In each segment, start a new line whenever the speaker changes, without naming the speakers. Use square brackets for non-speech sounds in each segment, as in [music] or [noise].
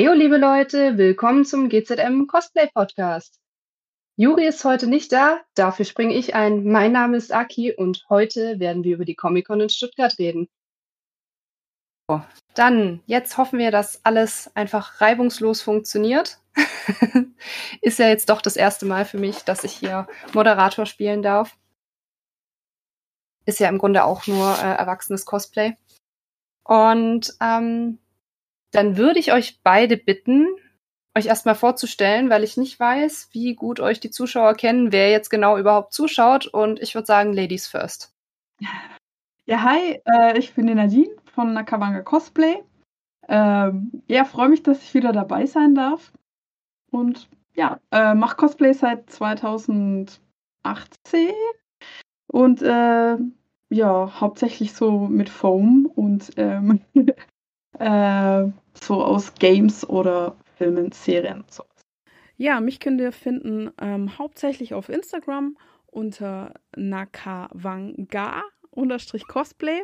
Heyo, liebe Leute, willkommen zum GZM Cosplay Podcast. Juri ist heute nicht da, dafür springe ich ein. Mein Name ist Aki und heute werden wir über die Comic-Con in Stuttgart reden. So, dann, jetzt hoffen wir, dass alles einfach reibungslos funktioniert. [laughs] ist ja jetzt doch das erste Mal für mich, dass ich hier Moderator spielen darf. Ist ja im Grunde auch nur äh, erwachsenes Cosplay. Und ähm, dann würde ich euch beide bitten, euch erstmal vorzustellen, weil ich nicht weiß, wie gut euch die Zuschauer kennen, wer jetzt genau überhaupt zuschaut. Und ich würde sagen, Ladies first.
Ja, hi, äh, ich bin die Nadine von Nakawanga Cosplay. Ähm, ja, freue mich, dass ich wieder dabei sein darf. Und ja, äh, mache Cosplay seit 2018 und äh, ja, hauptsächlich so mit Foam und ähm, [laughs] äh, so aus Games oder Filmen, Serien so.
Ja, mich könnt ihr finden ähm, hauptsächlich auf Instagram unter nakawanga Cosplay.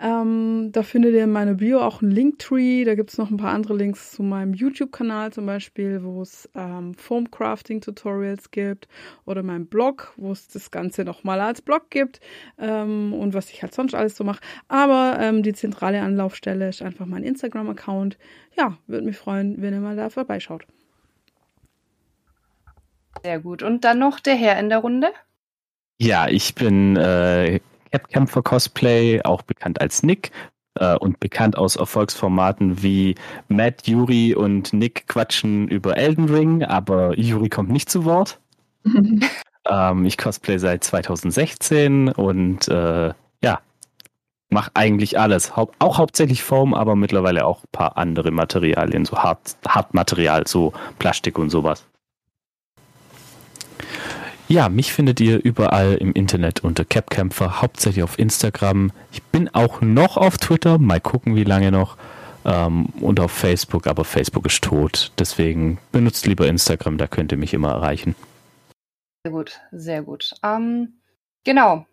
Ähm, da findet ihr in meiner Bio auch einen Linktree. Da gibt es noch ein paar andere Links zu meinem YouTube-Kanal zum Beispiel, wo es ähm, Foam-Crafting-Tutorials gibt oder meinem Blog, wo es das Ganze nochmal als Blog gibt ähm, und was ich halt sonst alles so mache. Aber ähm, die zentrale Anlaufstelle ist einfach mein Instagram-Account. Ja, würde mich freuen, wenn ihr mal da vorbeischaut.
Sehr gut. Und dann noch der Herr in der Runde.
Ja, ich bin äh, Capkämpfer Cosplay, auch bekannt als Nick äh, und bekannt aus Erfolgsformaten wie Matt, Yuri und Nick quatschen über Elden Ring, aber Yuri kommt nicht zu Wort. [laughs] ähm, ich cosplay seit 2016 und äh, ja, mache eigentlich alles. Haupt, auch hauptsächlich Foam, aber mittlerweile auch ein paar andere Materialien, so Hart, Hartmaterial, so Plastik und sowas. Ja, mich findet ihr überall im Internet unter Capkämpfer, hauptsächlich auf Instagram. Ich bin auch noch auf Twitter, mal gucken, wie lange noch. Ähm, und auf Facebook, aber Facebook ist tot. Deswegen benutzt lieber Instagram, da könnt ihr mich immer erreichen.
Sehr gut, sehr gut. Ähm, genau.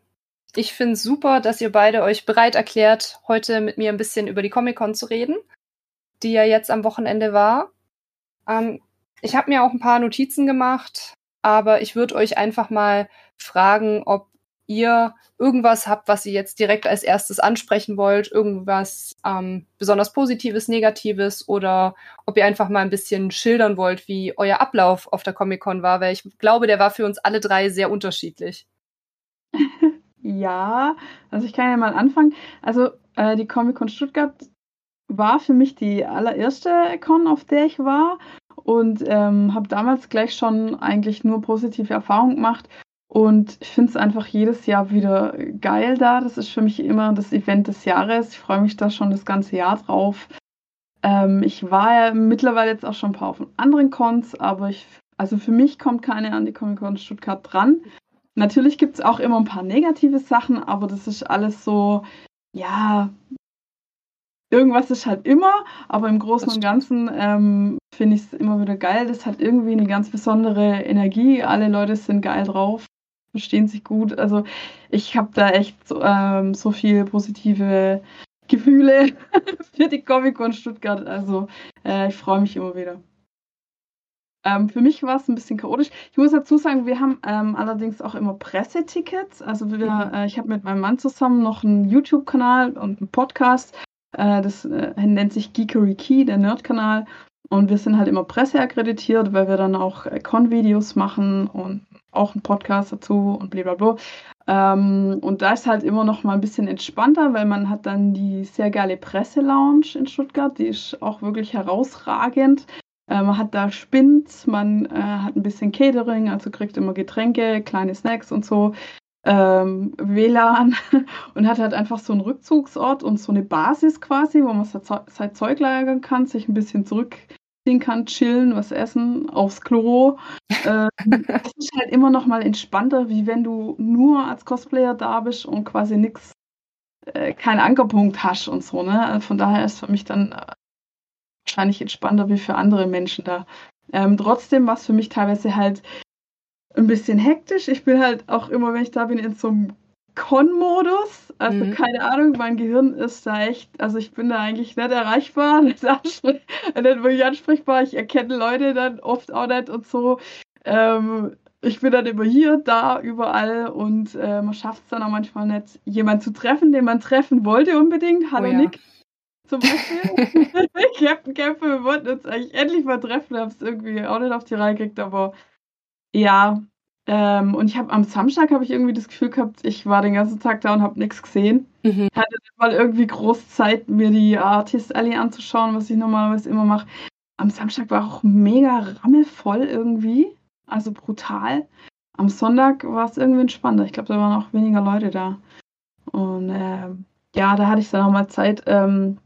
Ich finde es super, dass ihr beide euch bereit erklärt, heute mit mir ein bisschen über die Comic-Con zu reden, die ja jetzt am Wochenende war. Ähm, ich habe mir auch ein paar Notizen gemacht, aber ich würde euch einfach mal fragen, ob ihr irgendwas habt, was ihr jetzt direkt als erstes ansprechen wollt, irgendwas ähm, besonders Positives, Negatives oder ob ihr einfach mal ein bisschen schildern wollt, wie euer Ablauf auf der Comic-Con war, weil ich glaube, der war für uns alle drei sehr unterschiedlich. [laughs]
Ja, also ich kann ja mal anfangen. Also äh, die Comic-Con Stuttgart war für mich die allererste Con, auf der ich war und ähm, habe damals gleich schon eigentlich nur positive Erfahrungen gemacht. Und ich finde es einfach jedes Jahr wieder geil da. Das ist für mich immer das Event des Jahres. Ich freue mich da schon das ganze Jahr drauf. Ähm, ich war ja mittlerweile jetzt auch schon ein paar auf anderen Cons, aber ich, also für mich kommt keine an die Comic Con Stuttgart dran. Natürlich gibt es auch immer ein paar negative Sachen, aber das ist alles so, ja, irgendwas ist halt immer, aber im Großen und Ganzen ähm, finde ich es immer wieder geil. Das hat irgendwie eine ganz besondere Energie. Alle Leute sind geil drauf, verstehen sich gut. Also ich habe da echt so, ähm, so viel positive Gefühle [laughs] für die Comic-Con Stuttgart. Also äh, ich freue mich immer wieder. Ähm, für mich war es ein bisschen chaotisch. Ich muss dazu sagen, wir haben ähm, allerdings auch immer Pressetickets. Also wir, mhm. äh, ich habe mit meinem Mann zusammen noch einen YouTube-Kanal und einen Podcast äh, das äh, nennt sich Geekery Key, der Nerd-Kanal. Und wir sind halt immer presseakkreditiert, weil wir dann auch äh, Con-Videos machen und auch einen Podcast dazu und blablabla. Ähm, und da ist halt immer noch mal ein bisschen entspannter, weil man hat dann die sehr geile Presselounge in Stuttgart, die ist auch wirklich herausragend. Man hat da Spins, man hat ein bisschen Catering, also kriegt immer Getränke, kleine Snacks und so ähm, WLAN [laughs] und hat halt einfach so einen Rückzugsort und so eine Basis quasi, wo man sein Zeug lagern kann, sich ein bisschen zurückziehen kann, chillen, was essen, aufs Klo. Ähm, [laughs] das ist halt immer noch mal entspannter, wie wenn du nur als Cosplayer da bist und quasi nichts, äh, keinen Ankerpunkt hast und so. Ne? Also von daher ist für mich dann äh, wahrscheinlich entspannter wie für andere Menschen da. Ähm, trotzdem war es für mich teilweise halt ein bisschen hektisch. Ich bin halt auch immer, wenn ich da bin, in so einem Con-Modus. Also
Mhm.
keine Ahnung, mein Gehirn ist da echt, also ich bin da eigentlich nicht erreichbar, [laughs] nicht, wirklich ansprechbar. Ich erkenne Leute dann oft auch nicht und so. Ähm, ich bin dann immer hier, da, überall und äh, man schafft es dann auch manchmal nicht, jemanden zu treffen, den man treffen wollte unbedingt. Hallo
Oh ja.
Nick. Zum Beispiel. [laughs] Captain Kämpfe, wir wollten uns eigentlich endlich mal treffen, haben es irgendwie auch nicht auf die Reihe gekriegt, aber ja. Ähm, und ich habe am Samstag habe ich irgendwie das Gefühl gehabt, ich war den ganzen Tag da und habe nichts gesehen.
Mhm.
Hatte mal irgendwie groß Zeit, mir die Artist Alley anzuschauen, was ich normalerweise immer mache. Am Samstag war auch mega rammelvoll irgendwie, also brutal. Am Sonntag war es irgendwie entspannter. Ich glaube, da waren auch weniger Leute da. Und ähm, ja, da hatte ich dann auch mal Zeit, ähm,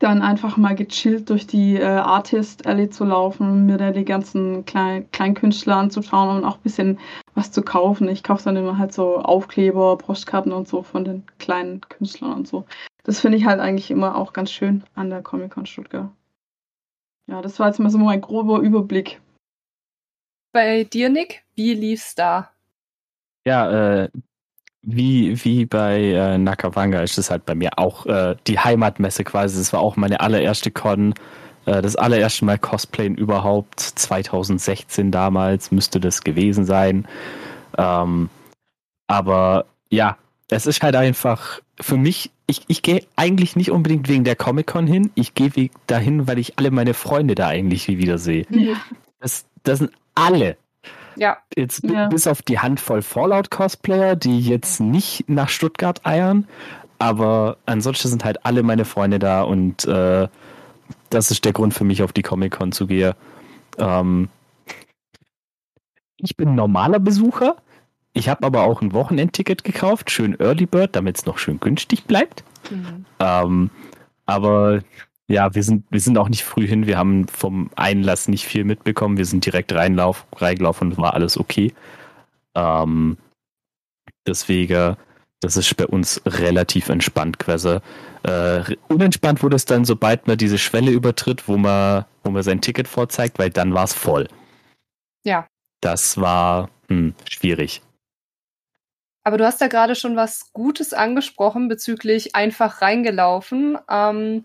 dann einfach mal gechillt durch die äh, Artist Alley zu laufen mir da die ganzen kleinen Kleinkünstler anzuschauen und auch ein bisschen was zu kaufen. Ich kaufe dann immer halt so Aufkleber, Postkarten und so von den kleinen Künstlern und so. Das finde ich halt eigentlich immer auch ganz schön an der Comic-Con Stuttgart. Ja, das war jetzt mal so mein grober Überblick.
Bei dir, Nick, wie lief's da?
Ja, äh, wie, wie bei äh, Nakawanga ist es halt bei mir auch äh, die Heimatmesse quasi. Das war auch meine allererste Con. Äh, das allererste Mal Cosplayen überhaupt. 2016 damals müsste das gewesen sein. Ähm, aber ja, es ist halt einfach für mich, ich, ich gehe eigentlich nicht unbedingt wegen der Comic-Con hin. Ich gehe dahin, weil ich alle meine Freunde da eigentlich wieder sehe.
Ja.
Das, das sind alle.
Ja,
Jetzt
Ja.
bis auf die Handvoll Fallout-Cosplayer, die jetzt nicht nach Stuttgart eiern, aber ansonsten sind halt alle meine Freunde da und äh, das ist der Grund für mich, auf die Comic-Con zu gehen. Ähm, ich bin normaler Besucher. Ich habe aber auch ein Wochenendticket gekauft, schön Early Bird, damit es noch schön günstig bleibt.
Mhm.
Ähm, aber ja, wir sind, wir sind auch nicht früh hin. Wir haben vom Einlass nicht viel mitbekommen. Wir sind direkt reinlauf, reingelaufen und war alles okay. Ähm, deswegen, das ist bei uns relativ entspannt quasi. Äh, unentspannt wurde es dann, sobald man diese Schwelle übertritt, wo man, wo man sein Ticket vorzeigt, weil dann war es voll.
Ja.
Das war hm, schwierig.
Aber du hast da gerade schon was Gutes angesprochen bezüglich einfach reingelaufen. Ähm,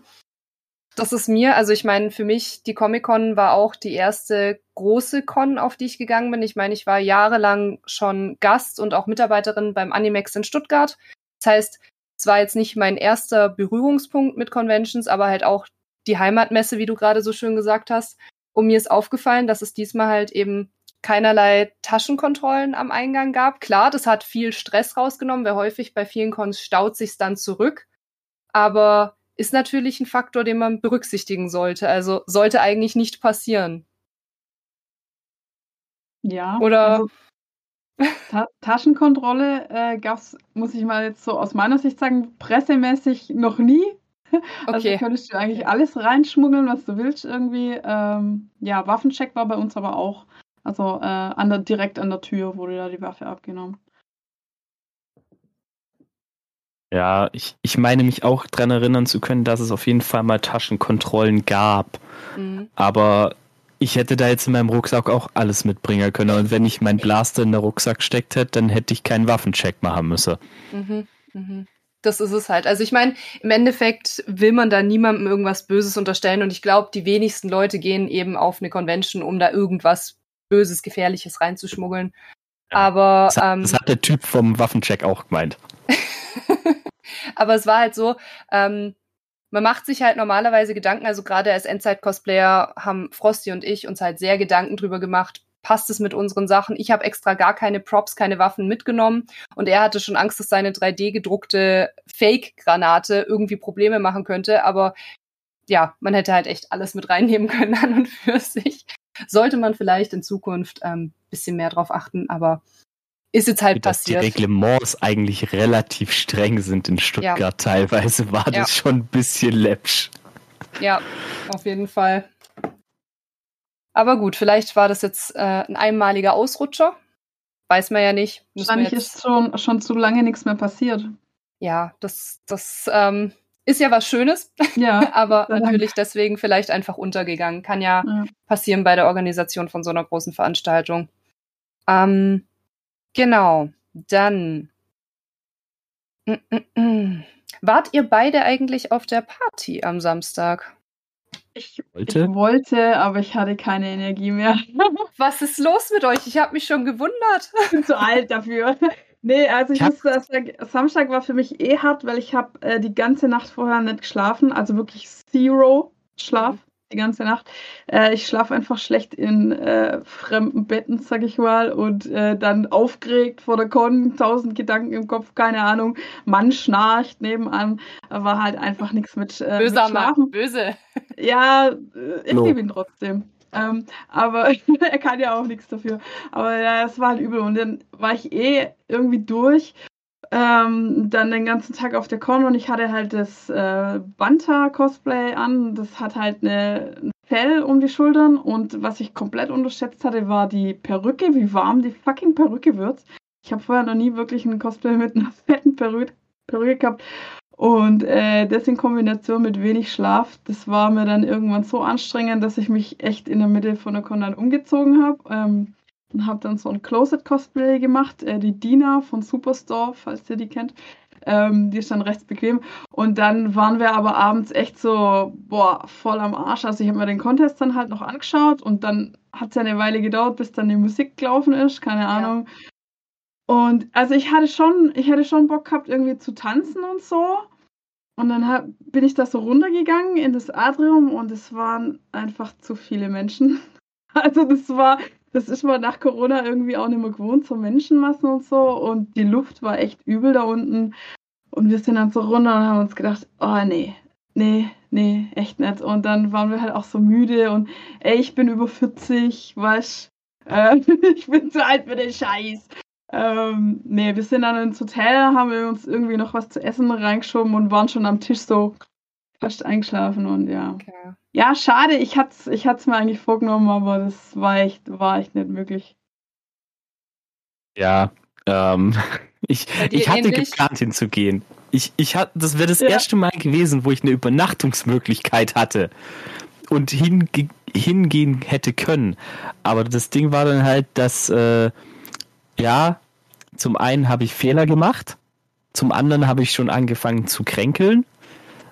das ist mir, also ich meine, für mich, die Comic-Con war auch die erste große Con, auf die ich gegangen bin. Ich meine, ich war jahrelang schon Gast und auch Mitarbeiterin beim Animex in Stuttgart. Das heißt, es war jetzt nicht mein erster Berührungspunkt mit Conventions, aber halt auch die Heimatmesse, wie du gerade so schön gesagt hast. Und mir ist aufgefallen, dass es diesmal halt eben keinerlei Taschenkontrollen am Eingang gab. Klar, das hat viel Stress rausgenommen, weil häufig bei vielen Cons staut sich dann zurück. Aber ist natürlich ein Faktor, den man berücksichtigen sollte. Also sollte eigentlich nicht passieren.
Ja.
Oder
Also, Ta Taschenkontrolle äh, gab es, muss ich mal jetzt so aus meiner Sicht sagen, pressemäßig noch nie. [laughs] Also
okay.
könntest du eigentlich
Okay.
alles reinschmuggeln, was du willst irgendwie. Ähm, ja, Waffencheck war bei uns aber auch. Also äh, an der, direkt an der Tür wurde da die Waffe abgenommen.
Ja, ich, ich meine mich auch dran erinnern zu können, dass es auf jeden Fall mal Taschenkontrollen gab.
Mhm.
Aber ich hätte da jetzt in meinem Rucksack auch alles mitbringen können. Und wenn ich meinen Blaster in den Rucksack steckt hätte, dann hätte ich keinen Waffencheck machen müssen.
Mhm. Mhm. Das ist es halt. Also ich meine, im Endeffekt will man da niemandem irgendwas Böses unterstellen und ich glaube, die wenigsten Leute gehen eben auf eine Convention, um da irgendwas Böses, Gefährliches reinzuschmuggeln.
Ja.
Aber
Das, hat-
ähm,
das hat der Typ vom Waffencheck auch gemeint. [laughs]
Aber es war halt so, ähm, man macht sich halt normalerweise Gedanken, also gerade als Endzeit-Cosplayer haben Frosty und ich uns halt sehr Gedanken drüber gemacht, passt es mit unseren Sachen? Ich habe extra gar keine Props, keine Waffen mitgenommen und er hatte schon Angst, dass seine 3D-gedruckte Fake-Granate irgendwie Probleme machen könnte, aber ja, man hätte halt echt alles mit reinnehmen können an und für sich. Sollte man vielleicht in Zukunft ähm, bisschen mehr drauf achten, aber ist jetzt halt
Dass die
passiert.
Reglements eigentlich relativ streng sind in Stuttgart teilweise, war
Ja.
das schon ein bisschen läppsch.
Ja, auf jeden Fall. Aber gut, vielleicht war das jetzt äh, ein einmaliger Ausrutscher. Weiß man ja nicht. Müssen
Wahrscheinlich
jetzt,
ist schon, schon zu lange nichts mehr passiert.
ja, das, das ähm, ist ja was Schönes,
Ja. [laughs]
aber
Sei Dank.
natürlich deswegen vielleicht einfach untergegangen. Kann ja
ja.
passieren bei der Organisation von so einer großen Veranstaltung. Ähm, genau, dann Mm, mm, mm. Wart ihr beide eigentlich auf der Party am Samstag?
Ich wollte. ich wollte, aber ich hatte keine Energie mehr. [laughs]
Was ist los mit euch? Ich habe mich schon gewundert.
Ich bin zu alt dafür. Nee, also ich, ich muss sagen, Samstag war für mich eh hart, weil ich habe äh, die ganze Nacht vorher nicht geschlafen, also wirklich Zero Schlaf. Die ganze Nacht. Äh, ich schlafe einfach schlecht in äh, fremden Betten, sag ich mal, und äh, dann aufgeregt vor der Con, tausend Gedanken im Kopf, keine Ahnung. Mann schnarcht nebenan, war halt einfach nichts mit,
äh, Böser mit Schlafen. Mann, böse.
Ja, äh, ich no. liebe ihn trotzdem. Ähm, aber [laughs] er kann ja auch nichts dafür. Aber ja, es war halt übel. Und dann war ich eh irgendwie durch ähm, dann den ganzen Tag auf der Con und ich hatte halt das äh, Banta-Cosplay an. Das hat halt eine, ein Fell um die Schultern und was ich komplett unterschätzt hatte, war die Perücke, wie warm die fucking Perücke wird. Ich habe vorher noch nie wirklich ein Cosplay mit einer [laughs] fetten Perücke, Perücke gehabt. Und äh, das in Kombination mit wenig Schlaf, das war mir dann irgendwann so anstrengend, dass ich mich echt in der Mitte von der Con dann umgezogen habe. Ähm, und habe dann so ein Closet-Cosplay gemacht, äh, die Dina von Superstore, falls ihr die kennt. Ähm, die ist dann rechts bequem. Und dann waren wir aber abends echt so, boah, voll am Arsch. Also ich habe mir den Contest dann halt noch angeschaut und dann hat es ja eine Weile gedauert, bis dann die Musik gelaufen ist, keine Ahnung. Ja. Und also ich hatte schon, ich hatte schon Bock gehabt, irgendwie zu tanzen und so. Und dann hab, bin ich da so runtergegangen in das Atrium und es waren einfach zu viele Menschen. [laughs] Also das war, das ist man nach Corona irgendwie auch nicht mehr gewohnt, so Menschenmassen und so. Und die Luft war echt übel da unten. Und wir sind dann so runter und haben uns gedacht, oh nee, nee, nee, echt nicht. Und dann waren wir halt auch so müde und ey, ich bin über 40, weißt äh, [laughs] ich bin zu alt für den Scheiß. Ähm, nee, wir sind dann ins Hotel, haben wir uns irgendwie noch was zu essen reingeschoben und waren schon am Tisch so fast eingeschlafen und ja. Okay. Ja, schade, ich hatte es ich mir eigentlich vorgenommen, aber das war echt, war echt nicht möglich.
Ja, ähm, [laughs] ich, ich hatte ähnlich? geplant hinzugehen. Ich, ich hat, das wäre das ja. erste Mal gewesen, wo ich eine Übernachtungsmöglichkeit hatte und hinge hingehen hätte können. Aber das Ding war dann halt, dass, äh, ja, zum einen habe ich Fehler gemacht, zum anderen habe ich schon angefangen zu kränkeln.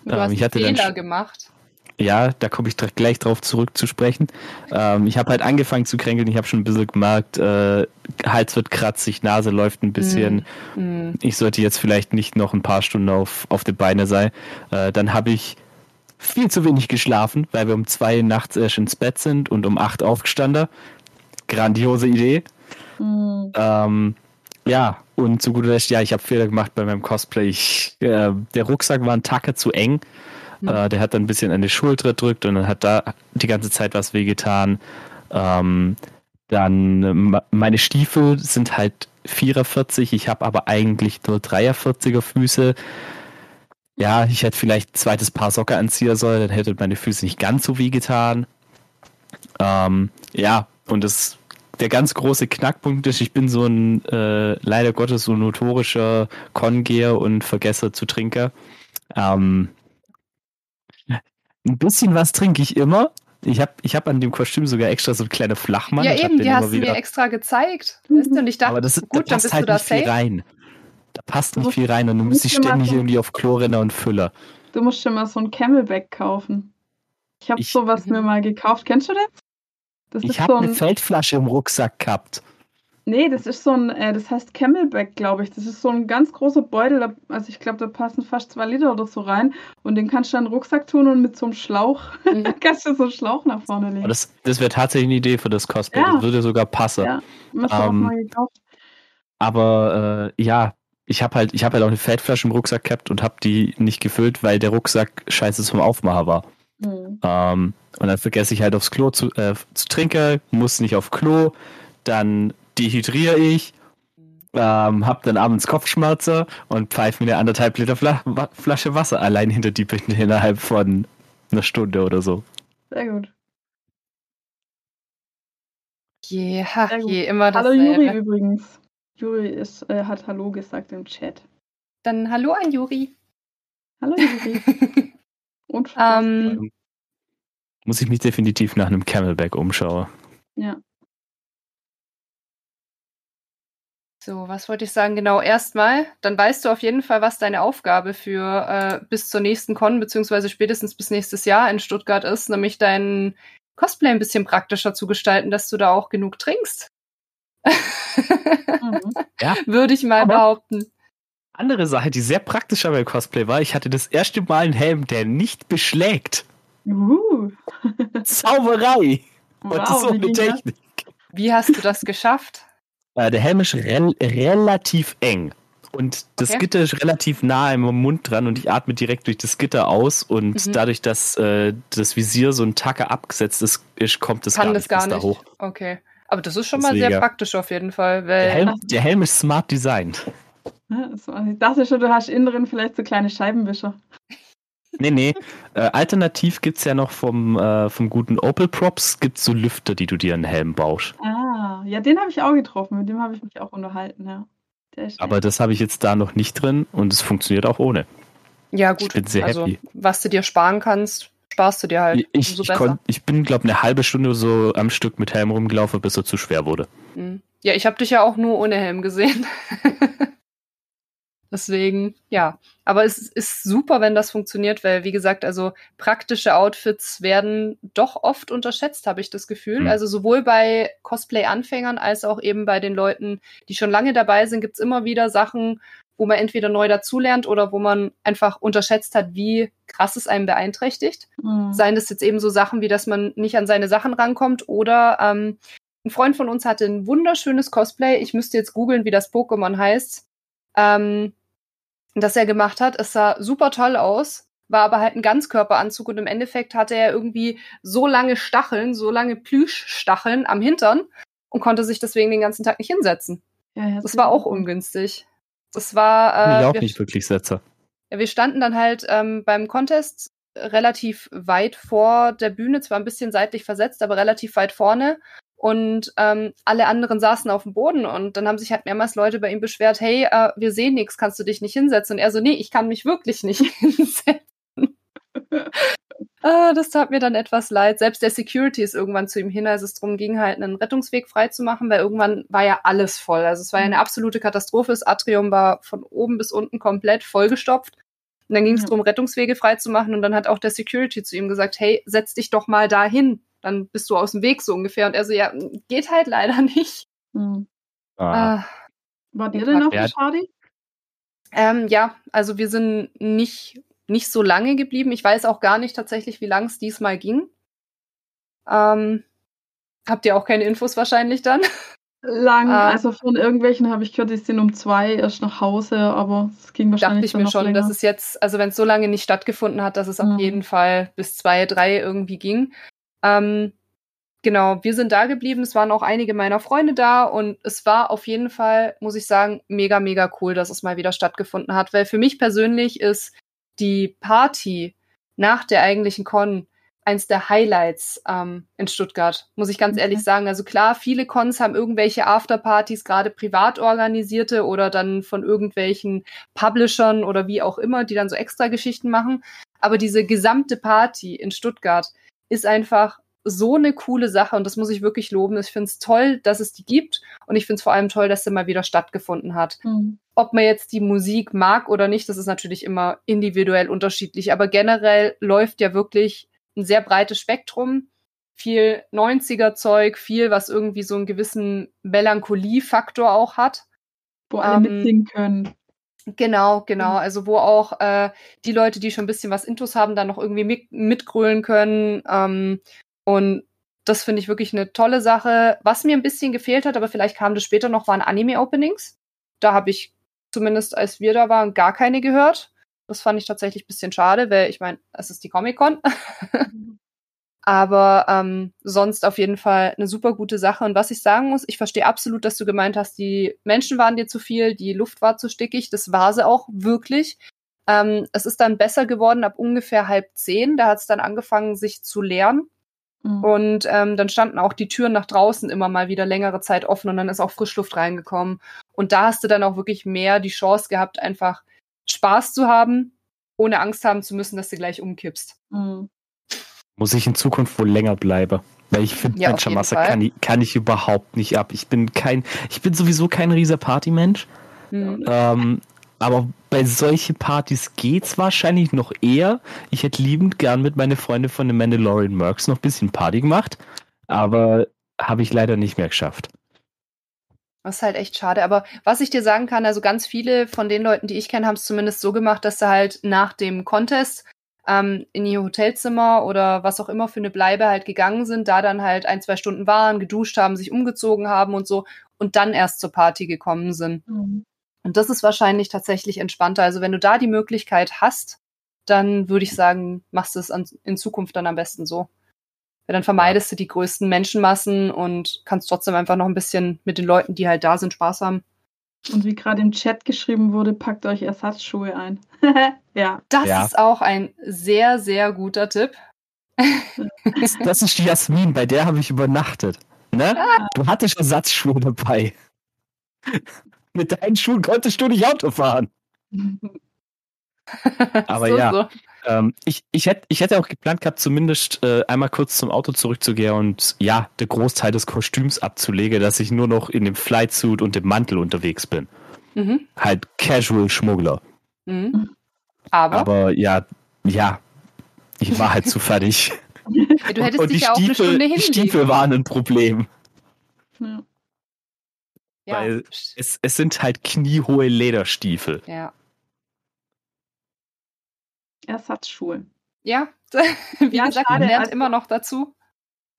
Du ähm, hast ich hatte Fehler gemacht.
Ja, da komme ich gleich drauf zurück zu sprechen. Ähm, ich habe halt angefangen zu kränkeln. Ich habe schon ein bisschen gemerkt, äh, Hals wird kratzig, Nase läuft ein bisschen. Mm. Ich sollte jetzt vielleicht nicht noch ein paar Stunden auf, auf die Beine sein. Äh, dann habe ich viel zu wenig geschlafen, weil wir um zwei nachts erst ins Bett sind und um acht aufgestanden. Grandiose Idee. Mm. Ähm, ja, und zu guter Letzt, ja, ich habe Fehler gemacht bei meinem Cosplay. Ich, äh, der Rucksack war ein Tacke zu eng. Mhm. Äh, der hat dann ein bisschen an die Schulter gedrückt und dann hat da die ganze Zeit was wehgetan. Ähm, dann meine Stiefel sind halt 44, ich habe aber eigentlich nur 43er Füße. Ja, ich hätte vielleicht ein zweites Paar Socke anziehen sollen, dann hätte meine Füße nicht ganz so wehgetan. Ähm, ja, und das der ganz große Knackpunkt ist, ich bin so ein äh, leider Gottes so notorischer Kongeher und Vergesser zu Trinker. Ähm, ein bisschen was trinke ich immer. Ich habe ich hab an dem Kostüm sogar extra so eine kleine Flachmann.
Ja, eben, die hast du mir extra gezeigt. Weißt du? Und ich dachte,
Aber das, gut, da dann bist halt du da safe. Viel rein. Da passt nicht viel rein und du musst dich ständig so irgendwie auf Chlorrenner und Füller.
Du musst schon mal so ein Camelback kaufen. Ich habe sowas mir mal gekauft. Kennst du das?
Das ich habe so ein... eine Feldflasche im Rucksack gehabt.
Nee, das ist so ein, äh, das heißt Camelback, glaube ich. Das ist so ein ganz großer Beutel, also ich glaube, da passen fast zwei Liter oder so rein. Und den kannst du dann in den Rucksack tun und mit so einem Schlauch, mhm. [laughs] kannst du so einen Schlauch nach vorne legen.
das das wäre tatsächlich eine Idee für das Cosplay. Ja. Das würde sogar passen. Ja, ähm, auch mal gekauft. Aber äh, ja, ich habe halt, ich habe halt auch eine Feldflasche im Rucksack gehabt und habe die nicht gefüllt, weil der Rucksack scheiße zum Aufmacher war. Mhm. Ähm, und dann vergesse ich halt aufs Klo zu, äh, zu trinken, muss nicht auf Klo, dann dehydriere ich, ähm, hab dann abends Kopfschmerzen und pfeife mir eine anderthalb Liter Fla Flasche Wasser allein hinter die Binden innerhalb von einer Stunde oder so.
Sehr gut.
Yeah, je, immer
das. Hallo Juri übrigens. Juri ist, äh, hat Hallo gesagt im Chat.
Dann Hallo an Juri.
Hallo Juri. [laughs]
und ähm,
Muss ich mich definitiv nach einem Camelback umschauen.
Ja.
So, was wollte ich sagen? Genau, erstmal, dann weißt du auf jeden Fall, was deine Aufgabe für äh, bis zur nächsten Con, beziehungsweise spätestens bis nächstes Jahr in Stuttgart ist, nämlich dein Cosplay ein bisschen praktischer zu gestalten, dass du da auch genug trinkst. [laughs]
Mhm. Ja.
Würde ich mal
Aber-
behaupten.
Andere Sache, die sehr praktisch beim Cosplay war, ich hatte das erste Mal einen Helm, der nicht beschlägt.
Uh.
Zauberei! [laughs] Und
Wow,
so
wie
eine
ging das?
Technik.
Wie hast du das geschafft?
Äh, der Helm ist rel relativ eng. Und das
Okay.
Gitter ist relativ nah im Mund dran und ich atme direkt durch das Gitter aus und
Mhm.
dadurch, dass äh, das Visier so ein Tacke abgesetzt ist, ist kommt es
Kann
gar
das
nicht
gar
bis da
nicht.
hoch.
Okay. Aber das ist schon mal sehr
Deswegen-
praktisch auf jeden Fall,
Der Helm, [laughs] der Helm ist smart designed.
Ich dachte schon, du hast innen drin vielleicht so kleine Scheibenwischer.
Nee, nee. Äh, alternativ gibt es ja noch vom, äh, vom guten Opel Props gibt's so Lüfter, die du dir in den Helm baust.
Ah, ja, den habe ich auch getroffen. Mit dem habe ich mich auch unterhalten, ja. Der ist
Aber das habe ich jetzt da noch nicht drin und es funktioniert auch ohne.
ja
Ich
gut,
bin sehr
also
happy.
was du dir sparen kannst, sparst du dir halt.
Ich,
Umso
ich, konnt, ich bin, glaube eine halbe Stunde so am Stück mit Helm rumgelaufen, bis er zu schwer wurde.
Mhm. Ja, ich habe dich ja auch nur ohne Helm gesehen. [laughs] Deswegen, ja. Aber es ist super, wenn das funktioniert, weil, wie gesagt, also praktische Outfits werden doch oft unterschätzt, habe ich das Gefühl.
Mhm.
Also sowohl bei Cosplay-Anfängern als auch eben bei den Leuten, die schon lange dabei sind, gibt's immer wieder Sachen, wo man entweder neu dazulernt oder wo man einfach unterschätzt hat, wie krass es einem beeinträchtigt.
Mhm.
Seien das jetzt eben so Sachen wie, dass man nicht an seine Sachen rankommt oder ähm, ein Freund von uns hatte ein wunderschönes Cosplay. Ich müsste jetzt googeln, wie das Pokémon heißt. Ähm, das er gemacht hat. Es sah super toll aus, war aber halt ein Ganzkörperanzug und im Endeffekt hatte er irgendwie so lange Stacheln, so lange Plüschstacheln am Hintern und konnte sich deswegen den ganzen Tag nicht hinsetzen.
Ja,
Das war auch ungünstig. Das war.
Bin ich
Äh,
auch
wir-
nicht wirklich Setzer.
ja, wir standen dann halt ähm, beim Contest relativ weit vor der Bühne, zwar ein bisschen seitlich versetzt, aber relativ weit vorne. Und ähm, alle anderen saßen auf dem Boden und dann haben sich halt mehrmals Leute bei ihm beschwert, hey, äh, wir sehen nichts, kannst du dich nicht hinsetzen? Und er so, nee, ich kann mich wirklich nicht [laughs] hinsetzen. [laughs] Ah, das tat mir dann etwas leid. Selbst der Security ist irgendwann zu ihm hin, als es darum ging, halt einen Rettungsweg freizumachen, weil irgendwann war ja alles voll. Also es war ja eine absolute Katastrophe. Das Atrium war von oben bis unten komplett vollgestopft. Und dann ging es darum, Rettungswege freizumachen. Und dann hat auch der Security zu ihm gesagt, hey, setz dich doch mal dahin. Dann bist du aus dem Weg so ungefähr. Und er so, ja, geht halt leider [laughs] nicht.
Mhm.
Ah.
Ah,
Wart ihr denn auf der Schadi?
Ähm, ja, also wir sind nicht, nicht so lange geblieben. Ich weiß auch gar nicht tatsächlich, wie lang es diesmal ging. Ähm, habt ihr auch keine Infos wahrscheinlich dann? [laughs]
Lang,
Ah.
also von irgendwelchen habe ich gehört, die sind um zwei erst nach Hause, aber es ging
Dachte
wahrscheinlich
ich
dann
mir
noch
schon,
länger.
dass es jetzt, also wenn es so lange nicht stattgefunden hat, dass es auf
Mhm.
jeden Fall bis zwei, drei irgendwie ging. Ähm, genau, wir sind da geblieben. Es waren auch einige meiner Freunde da und es war auf jeden Fall, muss ich sagen, mega, mega cool, dass es mal wieder stattgefunden hat, weil für mich persönlich ist die Party nach der eigentlichen Con eins der Highlights ähm, in Stuttgart, muss ich ganz
Okay.
ehrlich sagen. Also klar, viele Cons haben irgendwelche Afterpartys, gerade privat organisierte oder dann von irgendwelchen Publishern oder wie auch immer, die dann so extra Geschichten machen. Aber diese gesamte Party in Stuttgart ist einfach so eine coole Sache und das muss ich wirklich loben. Ich finde es toll, dass es die gibt und ich finde es vor allem toll, dass sie mal wieder stattgefunden hat.
Mhm.
Ob man jetzt die Musik mag oder nicht, das ist natürlich immer individuell unterschiedlich, aber generell läuft ja wirklich ein sehr breites Spektrum. Viel 90er-Zeug, viel, was irgendwie so einen gewissen Melancholie-Faktor auch hat.
Wo alle
Ähm,
mitsingen können.
Genau, genau.
Mhm.
Also wo auch äh, die Leute, die schon ein bisschen was Intus haben, dann noch irgendwie mit, mitgrölen können. Ähm, und das finde ich wirklich eine tolle Sache. Was mir ein bisschen gefehlt hat, aber vielleicht kam das später noch, waren Anime-Openings. Da habe ich zumindest, als wir da waren, gar keine gehört. Das fand ich tatsächlich ein bisschen schade, weil ich meine, es ist die Comic-Con. Aber ähm, sonst auf jeden Fall eine super gute Sache. Und was ich sagen muss, ich verstehe absolut, dass du gemeint hast, die Menschen waren dir zu viel, die Luft war zu stickig. Das war sie auch wirklich. Ähm, es ist dann besser geworden ab ungefähr halb zehn. Da hat es dann angefangen, sich zu leeren.
Mhm.
Und ähm, dann standen auch die Türen nach draußen immer mal wieder längere Zeit offen und dann ist auch Frischluft reingekommen. Und da hast du dann auch wirklich mehr die Chance gehabt, einfach Spaß zu haben, ohne Angst haben zu müssen, dass du gleich umkippst.
Mhm.
Muss ich in Zukunft wohl länger bleiben. Weil ich finde, ja, Menschenmasse kann ich, kann ich überhaupt nicht ab. Ich bin kein, ich bin sowieso kein rieser Partymensch. Mhm. Ähm, aber bei solchen Partys geht's wahrscheinlich noch eher. Ich hätte liebend gern mit meinen Freunden von den Mandalorian Mercs noch ein bisschen Party gemacht, aber habe ich leider nicht mehr geschafft.
Das ist halt echt schade. Aber was ich dir sagen kann, also ganz viele von den Leuten, die ich kenne, haben es zumindest so gemacht, dass sie halt nach dem Contest ähm, in ihr Hotelzimmer oder was auch immer für eine Bleibe halt gegangen sind, da dann halt ein, zwei Stunden waren, geduscht haben, sich umgezogen haben und so und dann erst zur Party gekommen sind. Mhm. Und das ist wahrscheinlich tatsächlich entspannter. Also wenn du da die Möglichkeit hast, dann würde ich sagen, machst du es an, in Zukunft dann am besten so. Weil dann vermeidest du die größten Menschenmassen und kannst trotzdem einfach noch ein bisschen mit den Leuten, die halt da sind, Spaß haben.
Und wie gerade im Chat geschrieben wurde, packt euch Ersatzschuhe ein. [laughs]
ja. Das ja. ist auch ein sehr, sehr guter Tipp.
das ist Jasmin, bei der habe ich übernachtet. Ne? Ah. Du hattest Ersatzschuhe dabei. Mit deinen Schuhen konntest du nicht Auto fahren. [laughs] Aber so, ja, so. Ähm, ich, ich, hätte, ich hätte auch geplant gehabt, zumindest äh, einmal kurz zum Auto zurückzugehen und ja, der Großteil des Kostüms abzulegen, dass ich nur noch in dem Flightsuit und dem Mantel unterwegs bin. Mhm. Halt Casual Schmuggler. Mhm. Aber? Aber ja, ja, ich war halt zu fertig.
Ja, du hättest und dich ja auch Stiefel, eine Stunde
Die Stiefel waren ein Problem. Ja. Ja. Weil es, es sind halt kniehohe Lederstiefel.
Ja.
Ersatzschuhe.
Ja, [laughs] wie ja, gesagt, man lernt also, immer noch dazu.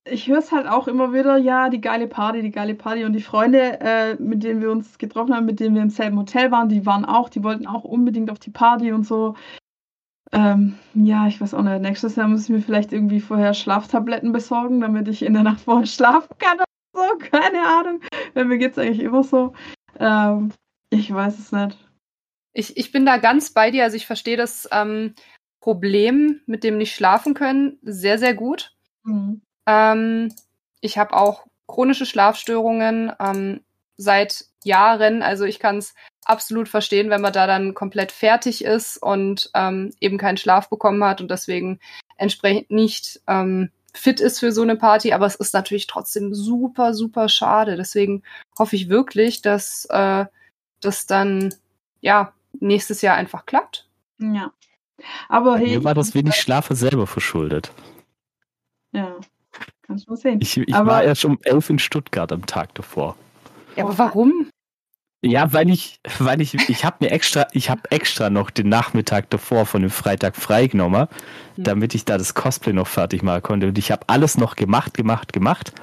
Ich höre es halt auch immer wieder, ja, die geile Party, die geile Party. Und die Freunde, äh, mit denen wir uns getroffen haben, mit denen wir im selben Hotel waren, die waren auch, die wollten auch unbedingt auf die Party und so. Ähm, ja, ich weiß auch nicht. Nächstes Jahr muss ich mir vielleicht irgendwie vorher Schlaftabletten besorgen, damit ich in der Nacht vorher [laughs] schlafen kann so, keine Ahnung. Bei mir geht es eigentlich immer so. Ähm, ich weiß es nicht.
Ich, ich bin da ganz bei dir. Also ich verstehe das ähm, Problem mit dem nicht schlafen können sehr, sehr gut. Mhm. Ähm, ich habe auch chronische Schlafstörungen ähm, seit Jahren. Also ich kann es absolut verstehen, wenn man da dann komplett fertig ist und ähm, eben keinen Schlaf bekommen hat und deswegen entsprechend nicht ähm, fit ist für so eine Party, aber es ist natürlich trotzdem super, super schade. Deswegen hoffe ich wirklich, dass äh, das dann ja nächstes Jahr einfach klappt.
Ja. Aber
hey, mir war das wenig Schlafe selber verschuldet.
Ja, kannst du sehen.
Ich, ich war erst um elf in Stuttgart am Tag davor.
Ja, aber warum?
Ja, weil ich, weil ich, ich habe mir extra, ich habe extra noch den Nachmittag davor von dem Freitag freigenommen, hm. damit ich da das Cosplay noch fertig machen konnte. Und ich habe alles noch gemacht, gemacht, gemacht.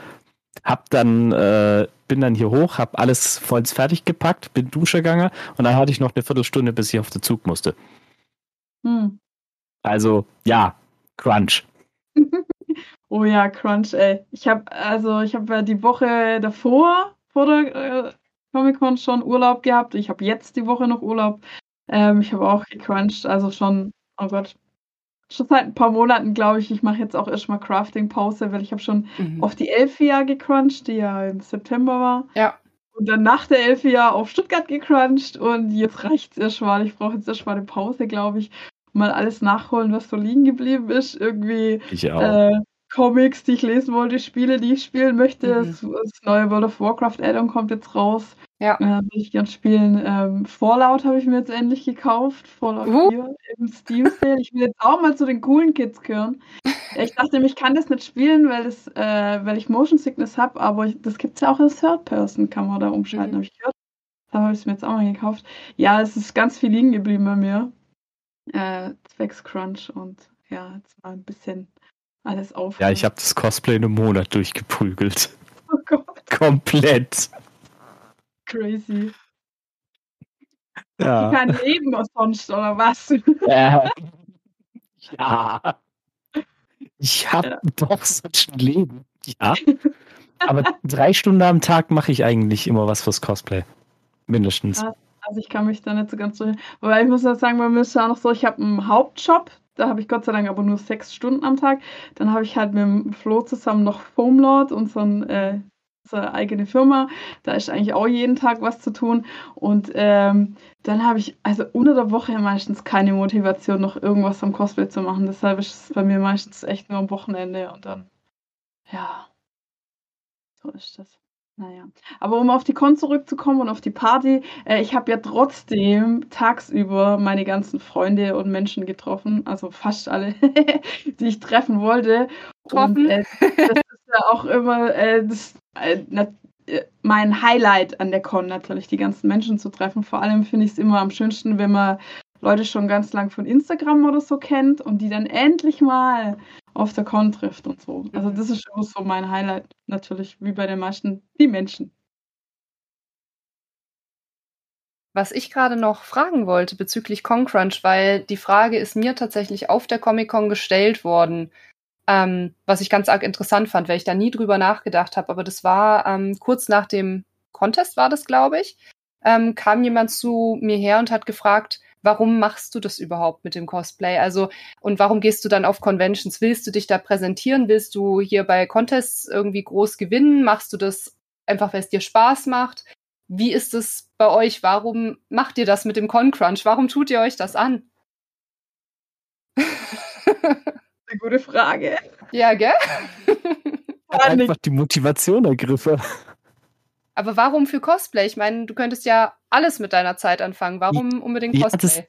Hab dann, äh, bin dann hier hoch, hab alles vollends fertig gepackt, bin Dusche gegangen und dann hatte ich noch eine Viertelstunde, bis ich auf den Zug musste. Hm. Also, ja, Crunch. [laughs]
oh ja, Crunch, ey. Ich habe also, ich habe ja die Woche davor, vor der äh, Comic-Con schon Urlaub gehabt. Ich habe jetzt die Woche noch Urlaub. Ähm, ich habe auch gecrunched, also schon, oh Gott, schon seit ein paar Monaten, glaube ich. Ich mache jetzt auch erstmal Crafting-Pause, weil ich habe schon mhm. auf die Elfia gecrunched, die ja im September war.
Ja.
Und dann nach der Elfia auf Stuttgart gecrunched und jetzt reicht es erstmal. Ich brauche jetzt erstmal eine Pause, glaube ich. Mal alles nachholen, was so liegen geblieben ist. Irgendwie.
Ich auch.
Äh, Comics, die ich lesen wollte, Spiele, die ich spielen möchte. Mhm. Das, das, neue World of Warcraft Addon kommt jetzt raus.
Ja.
Äh, will ich gern spielen. Ähm, Fallout habe ich mir jetzt endlich gekauft. Fallout uh. 4 im Steam Sale. Ich will jetzt auch mal zu den coolen Kids gehören. ich dachte ich kann das nicht spielen, weil, das, äh, weil ich Motion Sickness habe, aber ich, das gibt es ja auch in Third Person, kann man da umschalten, mhm. habe ich gehört. Da habe ich es mir jetzt auch mal gekauft. Ja, es ist ganz viel liegen geblieben bei mir. Äh, zwecks Crunch und ja, jetzt mal ein bisschen alles auf.
Ja, ich habe das Cosplay in einem Monat durchgeprügelt. [laughs]
Oh Gott.
Komplett.
Crazy.
Ja.
Kein Leben sonst, oder was?
Äh, [laughs] ja. Ich habe ja. doch sonst ein Leben. Ja. [laughs] Aber drei Stunden am Tag mache ich eigentlich immer was fürs Cosplay. Mindestens.
Also ich kann mich da nicht so ganz so. Aber ich muss ja sagen, bei mir ist ja auch noch so, ich habe einen Hauptjob, da habe ich Gott sei Dank aber nur sechs Stunden am Tag. Dann habe ich halt mit dem Flo zusammen noch Foamlord, unseren äh, unsere eigene Firma. Da ist eigentlich auch jeden Tag was zu tun. Und ähm, dann habe ich also unter der Woche meistens keine Motivation, noch irgendwas am Cosplay zu machen. Deshalb ist es bei mir meistens echt nur am Wochenende und dann, ja. So ist das. Naja, aber um auf die Con zurückzukommen und auf die Party, äh, ich habe ja trotzdem tagsüber meine ganzen Freunde und Menschen getroffen, also fast alle, [laughs] die ich treffen wollte. Und äh, das ist ja auch immer äh, das, äh, äh, mein Highlight an der Con natürlich, die ganzen Menschen zu treffen. Vor allem finde ich es immer am schönsten, wenn man Leute schon ganz lang von Instagram oder so kennt und die dann endlich mal auf der Con trifft und so. Also mhm. das ist schon so mein Highlight natürlich, wie bei den meisten, die Menschen.
Was ich gerade noch fragen wollte bezüglich ConCrunch, weil die Frage ist mir tatsächlich auf der Comic-Con gestellt worden, ähm, was ich ganz arg interessant fand, weil ich da nie drüber nachgedacht habe. Aber das war ähm, kurz nach dem Contest, war das, glaube ich, ähm, kam jemand zu mir her und hat gefragt, warum machst du das überhaupt mit dem Cosplay? Also, und warum gehst du dann auf Conventions? Willst du dich da präsentieren? Willst du hier bei Contests irgendwie groß gewinnen? Machst du das einfach, weil es dir Spaß macht? Wie ist es bei euch? Warum macht ihr das mit dem Con-Crunch? Warum tut ihr euch das an?
Eine [laughs] gute Frage.
Ja, gell?
Einfach die Motivation ergriffen.
Aber warum für Cosplay? Ich meine, du könntest ja alles mit deiner Zeit anfangen. Warum unbedingt Cosplay?
Ja, das,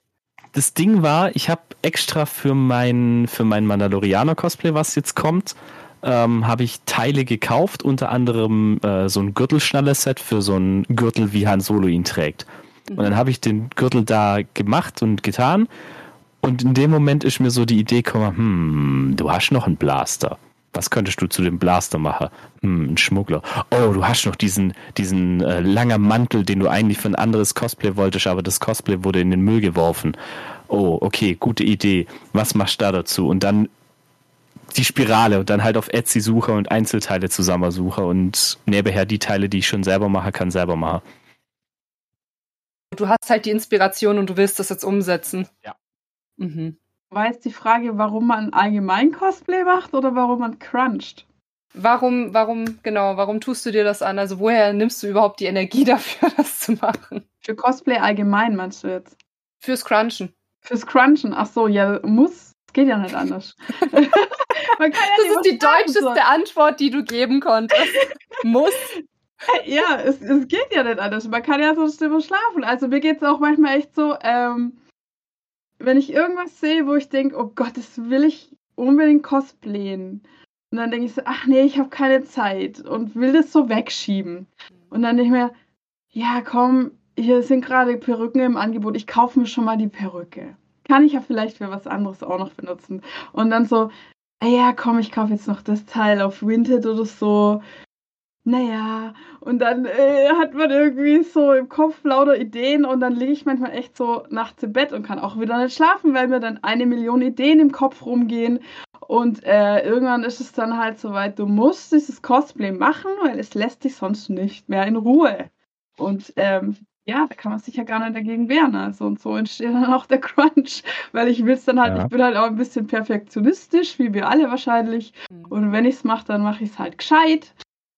das, Ding war, ich habe extra für mein, für mein Mandalorianer-Cosplay, was jetzt kommt, ähm, habe ich Teile gekauft, unter anderem äh, so ein Gürtelschnalle-Set für so einen Gürtel, wie Han Solo ihn trägt. Mhm. Und dann habe ich den Gürtel da gemacht und getan. Und in dem Moment ist mir so die Idee gekommen, hm, du hast noch einen Blaster was könntest du zu dem Blaster machen? Hm, ein Schmuggler. Oh, du hast noch diesen, diesen äh, langer Mantel, den du eigentlich für ein anderes Cosplay wolltest, aber das Cosplay wurde in den Müll geworfen. Oh, okay, gute Idee. Was machst du da dazu? Und dann die Spirale und dann halt auf Etsy suche und Einzelteile zusammensuche und nebenher die Teile, die ich schon selber mache, kann selber machen.
Du hast halt die Inspiration und du willst das jetzt umsetzen.
Ja.
Mhm. War jetzt die Frage, warum man allgemein Cosplay macht oder warum man cruncht?
Warum, warum, genau, warum tust du dir das an? Also woher nimmst du überhaupt die Energie [laughs] dafür, das zu machen?
Für Cosplay allgemein meinst du jetzt?
Fürs Crunchen.
Fürs Crunchen, ach so, ja, muss. Es geht ja nicht anders. [laughs]
ja das ist die deutscheste so. Antwort, die du geben konntest. muss.
Ja, es, es geht ja nicht anders. Man kann ja sonst immer schlafen. Also mir geht es auch manchmal echt so, ähm, wenn ich irgendwas sehe, wo ich denke, oh Gott, das will ich unbedingt cosplayen. Und dann denke ich so, ach nee, ich habe keine Zeit und will das so wegschieben. Und dann denke ich mir, ja komm, hier sind gerade Perücken im Angebot, ich kaufe mir schon mal die Perücke. Kann ich ja vielleicht für was anderes auch noch benutzen. Und dann so, ja komm, ich kaufe jetzt noch das Teil auf Vinted oder so naja, und dann äh, hat man irgendwie so im Kopf lauter Ideen und dann liege ich manchmal echt so nachts im Bett und kann auch wieder nicht schlafen, weil mir dann eine Million Ideen im Kopf rumgehen. Und äh, irgendwann ist es dann halt so weit, du musst dieses Cosplay machen, weil es lässt dich sonst nicht mehr in Ruhe. Und ähm, ja, da kann man sich ja gar nicht dagegen wehren. Also und so entsteht dann auch der Crunch, weil ich will es dann halt, ja. ich bin halt auch ein bisschen perfektionistisch, wie wir alle wahrscheinlich. Mhm. Und wenn ich es mache, dann mache ich es halt gescheit.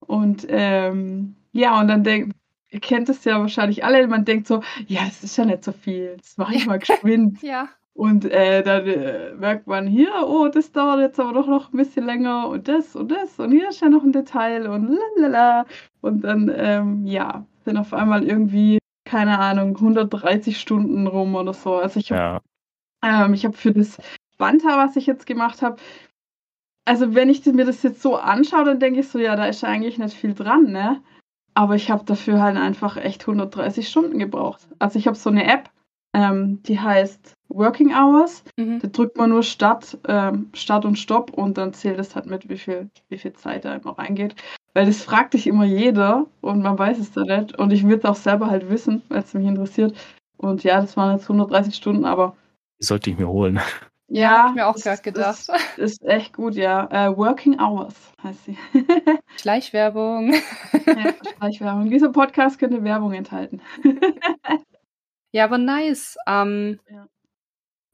Und ähm, ja, und dann denkt, ihr kennt es ja wahrscheinlich alle, man denkt so, ja, es ist ja nicht so viel, das mache ich mal [laughs] geschwind.
ja.
Und äh, dann äh, merkt man hier, oh, das dauert jetzt aber doch noch ein bisschen länger und das und das und hier ist ja noch ein Detail und lalala. Und dann, ähm, ja, sind auf einmal irgendwie, keine Ahnung, 130 Stunden rum oder so. Also ich habe ja. ähm, hab für das Banta, was ich jetzt gemacht habe, also wenn ich mir das jetzt so anschaue, dann denke ich so, ja, da ist ja eigentlich nicht viel dran, ne? Aber ich habe dafür halt einfach echt 130 Stunden gebraucht. Also ich habe so eine App, ähm, die heißt Working Hours. Mhm. Da drückt man nur Start, ähm, Start und Stopp und dann zählt es halt mit, wie viel, wie viel Zeit da immer reingeht. Weil das fragt dich immer jeder und man weiß es da nicht. Und ich würde es auch selber halt wissen, weil es mich interessiert. Und ja, das waren jetzt 130 Stunden, aber.
Die sollte ich mir holen.
Ja,
hab ich mir auch gerade gedacht.
Ist, ist, echt gut, ja. Uh, Working Hours heißt sie. [laughs]
Schleichwerbung.
ja, Schleichwerbung. Dieser Podcast könnte Werbung enthalten. [laughs]
ja, aber nice. Ähm, ja.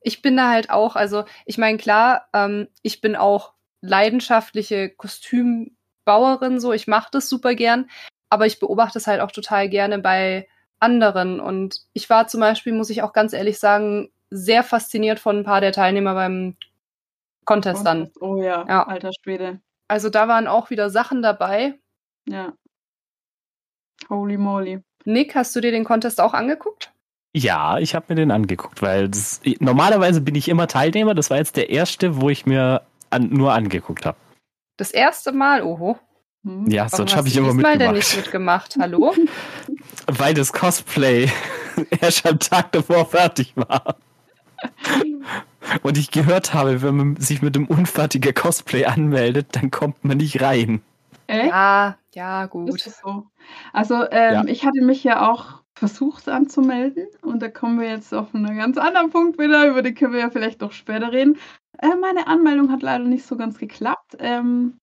Ich bin da halt auch, also ich meine, klar, ähm, ich bin auch leidenschaftliche Kostümbauerin, so ich mache das super gern, aber ich beobachte es halt auch total gerne bei anderen. Und ich war zum Beispiel, muss ich auch ganz ehrlich sagen, sehr fasziniert von ein paar der Teilnehmer beim Contest dann.
Oh ja, ja. alter Schwede.
Also da waren auch wieder Sachen dabei,
Ja. Holy moly.
Nick, hast du dir den Contest auch angeguckt?
Ja, ich habe mir den angeguckt, weil das, normalerweise bin ich immer Teilnehmer. Das war jetzt der erste, wo ich mir an, nur angeguckt habe.
Das erste Mal, oho.
Hm. Ja, Warum sonst habe ich immer mitgemacht.
denn nicht mitgemacht? Hallo? [laughs]
weil das Cosplay [laughs] erst am Tag davor fertig war. [laughs] Und ich gehört habe, wenn man sich mit dem unfertigen Cosplay anmeldet, dann kommt man nicht rein.
Echt? Ja, ja, gut.
So. Also ähm, ja. ich hatte mich ja auch versucht anzumelden und da kommen wir jetzt auf einen ganz anderen Punkt wieder, über den können wir ja vielleicht noch später reden. Äh, meine Anmeldung hat leider nicht so ganz geklappt, ähm,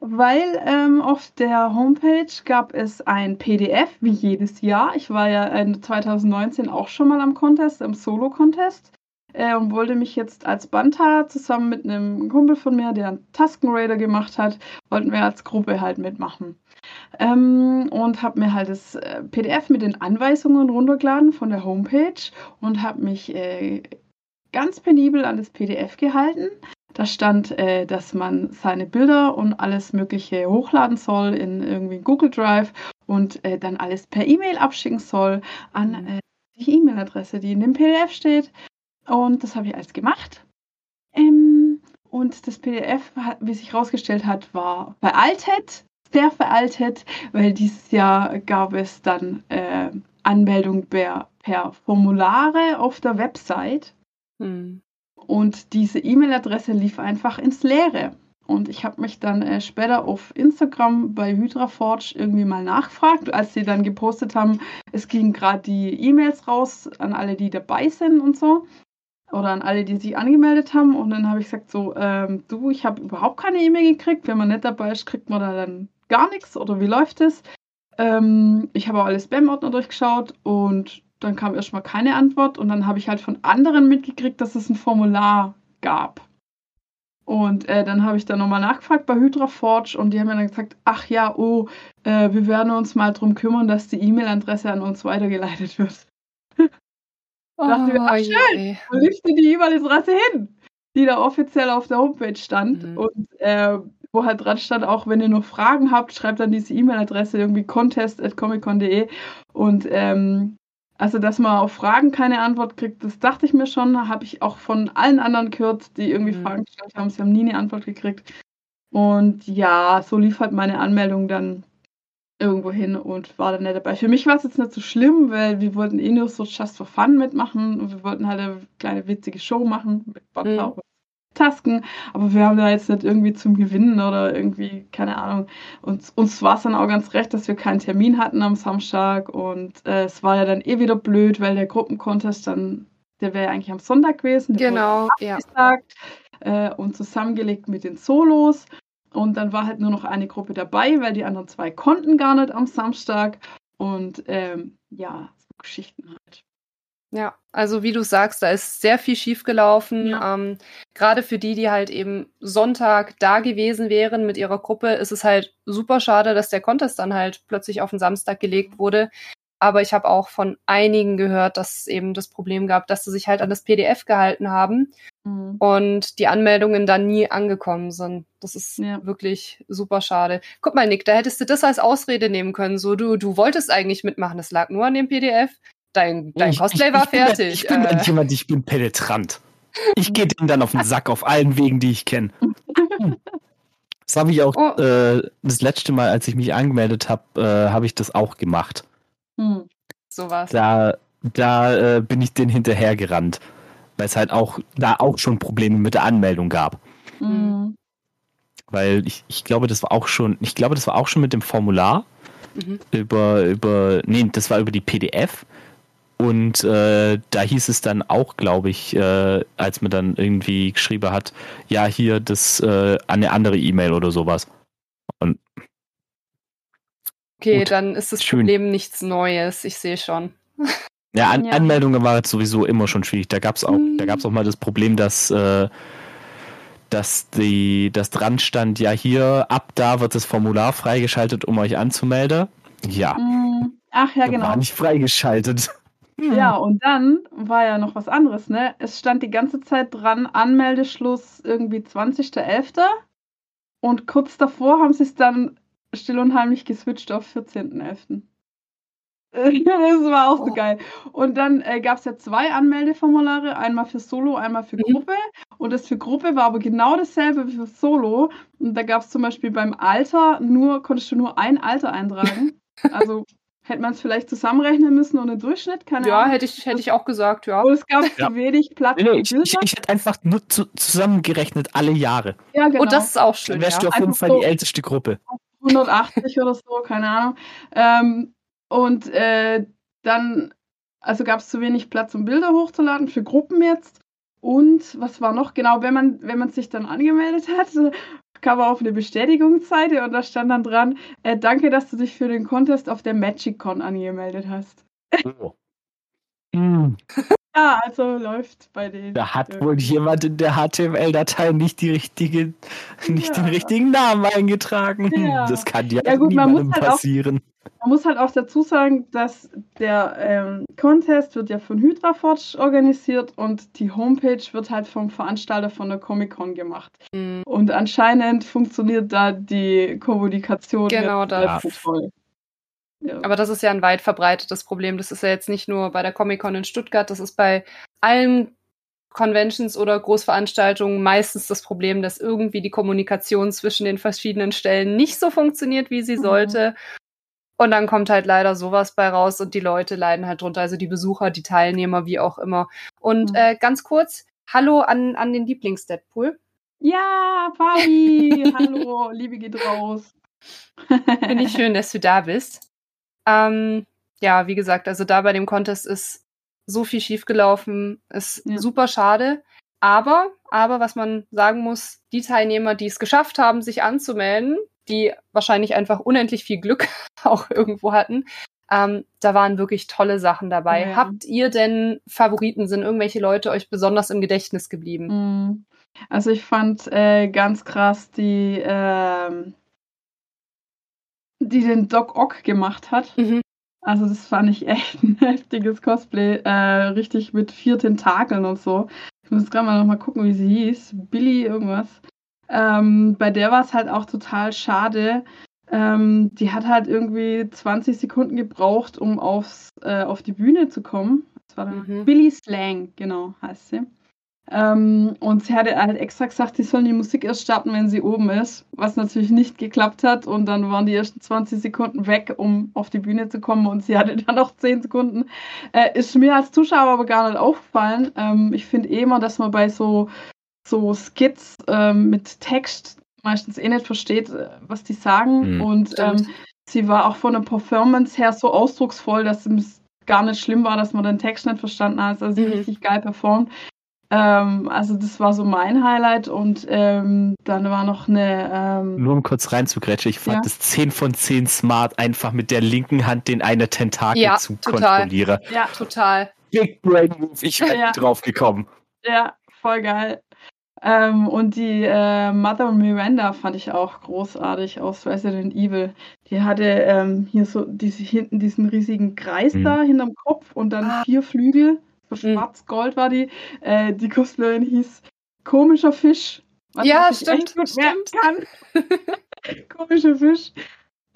weil ähm, auf der Homepage gab es ein PDF, wie jedes Jahr. Ich war ja 2019 auch schon mal am Contest, im Solo-Contest äh, und wollte mich jetzt als Banta zusammen mit einem Kumpel von mir, der einen Tusken Raider gemacht hat, wollten wir als Gruppe halt mitmachen. Ähm, und habe mir halt das äh, PDF mit den Anweisungen runtergeladen von der Homepage und habe mich äh, ganz penibel an das PDF gehalten. Da stand, äh, dass man seine Bilder und alles Mögliche hochladen soll in irgendwie Google Drive und äh, dann alles per E-Mail abschicken soll an mhm. äh, die E-Mail-Adresse, die in dem PDF steht. Und das habe ich alles gemacht. Ähm, und das PDF, wie sich herausgestellt hat, war veraltet, sehr veraltet, weil dieses Jahr gab es dann äh, Anmeldung per, per, Formulare auf der Website. Hm. Und diese E-Mail-Adresse lief einfach ins Leere. Und ich habe mich dann äh, später auf Instagram bei HydraForge irgendwie mal nachgefragt, als sie dann gepostet haben, es gingen gerade die E-Mails raus an alle, die dabei sind und so oder an alle, die sich angemeldet haben. Und dann habe ich gesagt, so, ähm, du, ich habe überhaupt keine E-Mail gekriegt. Wenn man nicht dabei ist, kriegt man da dann gar nichts oder wie läuft es? Ähm, ich habe auch alle Spam-Ordner durchgeschaut und dann kam erstmal keine Antwort. Und dann habe ich halt von anderen mitgekriegt, dass es ein Formular gab. Und äh, dann habe ich da nochmal nachgefragt bei HydraForge und die haben mir dann gesagt, ach ja, oh, äh, wir werden uns mal darum kümmern, dass die E-Mail-Adresse an uns weitergeleitet wird. Oh, dachte mir, ach schön, wo liegt denn die E-Mail-Adresse hin? Die da offiziell auf der Homepage stand mhm. und äh, wo halt dran stand, auch wenn ihr noch Fragen habt, schreibt dann diese E-Mail-Adresse irgendwie contest.comiccon.de und ähm, also, dass man auf Fragen keine Antwort kriegt, das dachte ich mir schon. Habe ich auch von allen anderen gehört, die irgendwie mhm. Fragen gestellt haben. Sie haben nie eine Antwort gekriegt. Und ja, so lief halt meine Anmeldung dann irgendwo hin und war dann nicht dabei. Für mich war es jetzt nicht so schlimm, weil wir wollten eh nur so Just for Fun mitmachen und wir wollten halt eine kleine witzige Show machen mit Butler mhm. und Tasken, aber wir haben da jetzt nicht irgendwie zum Gewinnen oder irgendwie, keine Ahnung. Und uns war es dann auch ganz recht, dass wir keinen Termin hatten am Samstag und äh, es war ja dann eh wieder blöd, weil der Gruppencontest dann, der wäre ja eigentlich am Sonntag gewesen.
genau, ja.
Äh, und zusammengelegt mit den Solos. Und dann war halt nur noch eine Gruppe dabei, weil die anderen zwei konnten gar nicht am Samstag. Und ähm, ja, so Geschichten halt.
Ja, also wie du sagst, da ist sehr viel schiefgelaufen. Ja. Ähm, Gerade für die, die halt eben Sonntag da gewesen wären mit ihrer Gruppe, ist es halt super schade, dass der Contest dann halt plötzlich auf den Samstag gelegt wurde. Aber ich habe auch von einigen gehört, dass es eben das Problem gab, dass sie sich halt an das PDF gehalten haben mhm. und die Anmeldungen dann nie angekommen sind. Das ist ja. wirklich super schade. Guck mal, Nick, da hättest du das als Ausrede nehmen können. So, du, du wolltest eigentlich mitmachen, das lag nur an dem PDF. Dein, dein ich, Cosplay ich, war ich fertig. Bin,
ich bin äh. jemand, ich bin penetrant. Ich gehe dem dann auf den Sack auf allen Wegen, die ich kenne. Das habe ich auch oh. äh, das letzte Mal, als ich mich angemeldet habe, äh, habe ich das auch gemacht.
Hm. Sowas.
Da, da äh, bin ich den hinterhergerannt, weil es halt auch da auch schon Probleme mit der Anmeldung gab. Mhm. Weil ich, ich glaube, das war auch schon, ich glaube, das war auch schon mit dem Formular mhm. über, über, nee, das war über die PDF. Und äh, da hieß es dann auch, glaube ich, äh, als man dann irgendwie geschrieben hat, ja, hier das äh, eine andere E-Mail oder sowas.
Okay, Gut. dann ist das Schön. Problem nichts Neues. Ich sehe schon. [laughs]
Ja, An ja. Anmeldungen war jetzt sowieso immer schon schwierig. Da gab es auch, mhm. auch mal das Problem, dass, äh, dass die, das dran stand, ja hier, ab da wird das Formular freigeschaltet, um euch anzumelden. Ja.
Mhm. Ach ja, genau.
War nicht freigeschaltet.
Ja, und dann war ja noch was anderes, ne? Es stand die ganze Zeit dran, Anmeldeschluss irgendwie 20.11. Und kurz davor haben sie es dann still und heimlich geswitcht auf 14.11. [laughs] das war auch so
Oh.
geil. Und dann äh, gab es ja zwei Anmeldeformulare, einmal für Solo, einmal für
Mhm.
Gruppe. Und das für Gruppe war aber genau dasselbe wie für Solo. Und da gab es zum Beispiel beim Alter nur, konntest du nur ein Alter eintragen. [laughs] also hätte man es vielleicht zusammenrechnen müssen und einen Durchschnitt, keine
Ja,
Ahnung.
hätte ich, hätte ich auch gesagt, ja.
Und es gab
Ja.
zu wenig Platz
Nee, ich, ich, ich hätte einfach nur zu, zusammengerechnet alle Jahre.
ja, genau.
Und Oh, das ist auch
Dann
schön,
wärst
ja.
du auf jeden
Einfach
Fall
so.
die älteste Gruppe.
180 oder so, keine Ahnung. Ähm, und äh, dann, also gab es zu wenig Platz, um Bilder hochzuladen für Gruppen jetzt. Und was war noch? Genau, wenn man, wenn man sich dann angemeldet hat, [laughs] kam man auf eine Bestätigungsseite und da stand dann dran, äh, danke, dass du dich für den Contest auf der MagicCon angemeldet hast.
Oh. Hm,
Ja, also läuft bei denen.
da hat wohl jemand in der HTML-Datei nicht, die richtige, nicht den
Ja.
richtigen Namen eingetragen.
Ja.
Das kann ja,
Ja gut, man muss
niemandem
halt auch-
passieren.
Man muss halt auch dazu sagen, dass der ähm, Contest wird ja von Hydraforge organisiert und die Homepage wird halt vom Veranstalter von der Comic-Con gemacht.
Mhm.
Und anscheinend funktioniert da die Kommunikation
Genau das.
nicht so toll. Ja.
Aber das ist ja ein weit verbreitetes Problem. Das ist ja jetzt nicht nur bei der Comic-Con in Stuttgart, das ist bei allen Conventions oder Großveranstaltungen meistens das Problem, dass irgendwie die Kommunikation zwischen den verschiedenen Stellen nicht so funktioniert, wie sie
Mhm.
sollte. Und dann kommt halt leider sowas bei raus und die Leute leiden halt drunter, also die Besucher, die Teilnehmer, wie auch immer. Und
Mhm.
äh, ganz kurz, hallo an, an den Lieblings-Deadpool.
ja, Fabi, [laughs] hallo, Liebe geht raus.
Finde ich schön, dass du da bist. Ähm, ja, wie gesagt, also da bei dem Contest ist so viel schiefgelaufen, ist
Ja.
super schade. Aber, aber was man sagen muss, die Teilnehmer, die es geschafft haben, sich anzumelden, die wahrscheinlich einfach unendlich viel Glück [laughs] auch irgendwo hatten, ähm, da waren wirklich tolle Sachen dabei.
Ja.
Habt ihr denn Favoriten? Sind irgendwelche Leute euch besonders im Gedächtnis geblieben?
Mm. Also ich fand äh, ganz krass die, ähm, die den Doc Ock gemacht hat.
Mhm.
Also das fand ich echt ein [laughs] heftiges Cosplay. Äh, richtig mit vier Tentakeln und so. Ich muss gerade mal noch mal gucken, wie sie hieß. Billy irgendwas. Ähm, bei der war es halt auch total schade. Ähm, die hat halt irgendwie 20 Sekunden gebraucht, um aufs, äh, auf die Bühne zu kommen. Das war dann
Mhm.
Billy Slang, genau, heißt sie. Ähm, und sie hatte halt extra gesagt, sie sollen die Musik erst starten, wenn sie oben ist, was natürlich nicht geklappt hat. Und dann waren die ersten 20 Sekunden weg, um auf die Bühne zu kommen. Und sie hatte [laughs] dann noch 10 Sekunden. Äh, ist mir als Zuschauer aber gar nicht aufgefallen. Ähm, ich finde eh immer, dass man bei so, so Skits ähm, mit Text meistens eh nicht versteht, äh, was die sagen.
Mhm.
Und ähm, sie war auch von der Performance her so ausdrucksvoll, dass es gar nicht schlimm war, dass man den Text nicht verstanden hat. Also sie
Mhm.
richtig geil performt. Ähm, also das war so mein Highlight und ähm, dann war noch eine ähm,
Nur um kurz reinzugrätschen, ich fand
Ja.
das 10 von 10 smart, einfach mit der linken Hand den eine Tentakel
Ja,
zu
total.
kontrollieren.
ja,
Total.
Big Brain Move, ich bin
Ja.
drauf gekommen.
ja, voll geil. Ähm, und die äh, Mother Miranda fand ich auch großartig aus Resident Evil. Die hatte ähm, hier so diese, hinten diesen riesigen Kreis
Mhm.
da hinterm Kopf und dann
Ah.
vier Flügel.
Mhm.
schwarz-gold war die. Äh, die Cosplayerin hieß Komischer Fisch. Was
Ja, stimmt, stimmt.
kann. [laughs] Komischer Fisch.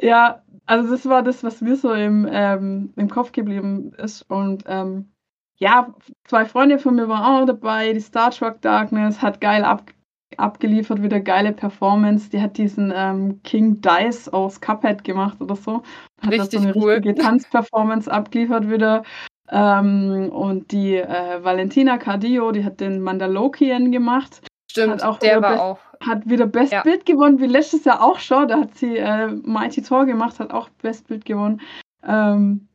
Ja, also das war das, was mir so im, ähm, im Kopf geblieben ist. Und ähm, ja, zwei Freunde von mir waren auch dabei. Die Star Trek Darkness hat geil ab, abgeliefert, wieder geile Performance. Die hat diesen ähm, King Dice aus Cuphead gemacht oder so. Hat da
Richtig
so eine
cool.
richtige [laughs] Tanzperformance abgeliefert wieder. Ähm, und die äh, Valentina Cardio, die hat den Mandalorian gemacht.
Stimmt,
Hat auch
der
wieder
war
best-
auch.
Hat wieder Best
Ja.
Bild gewonnen, wie letztes Jahr auch schon. Da hat sie äh, Mighty Tor gemacht, hat auch Best Bild gewonnen. Ähm,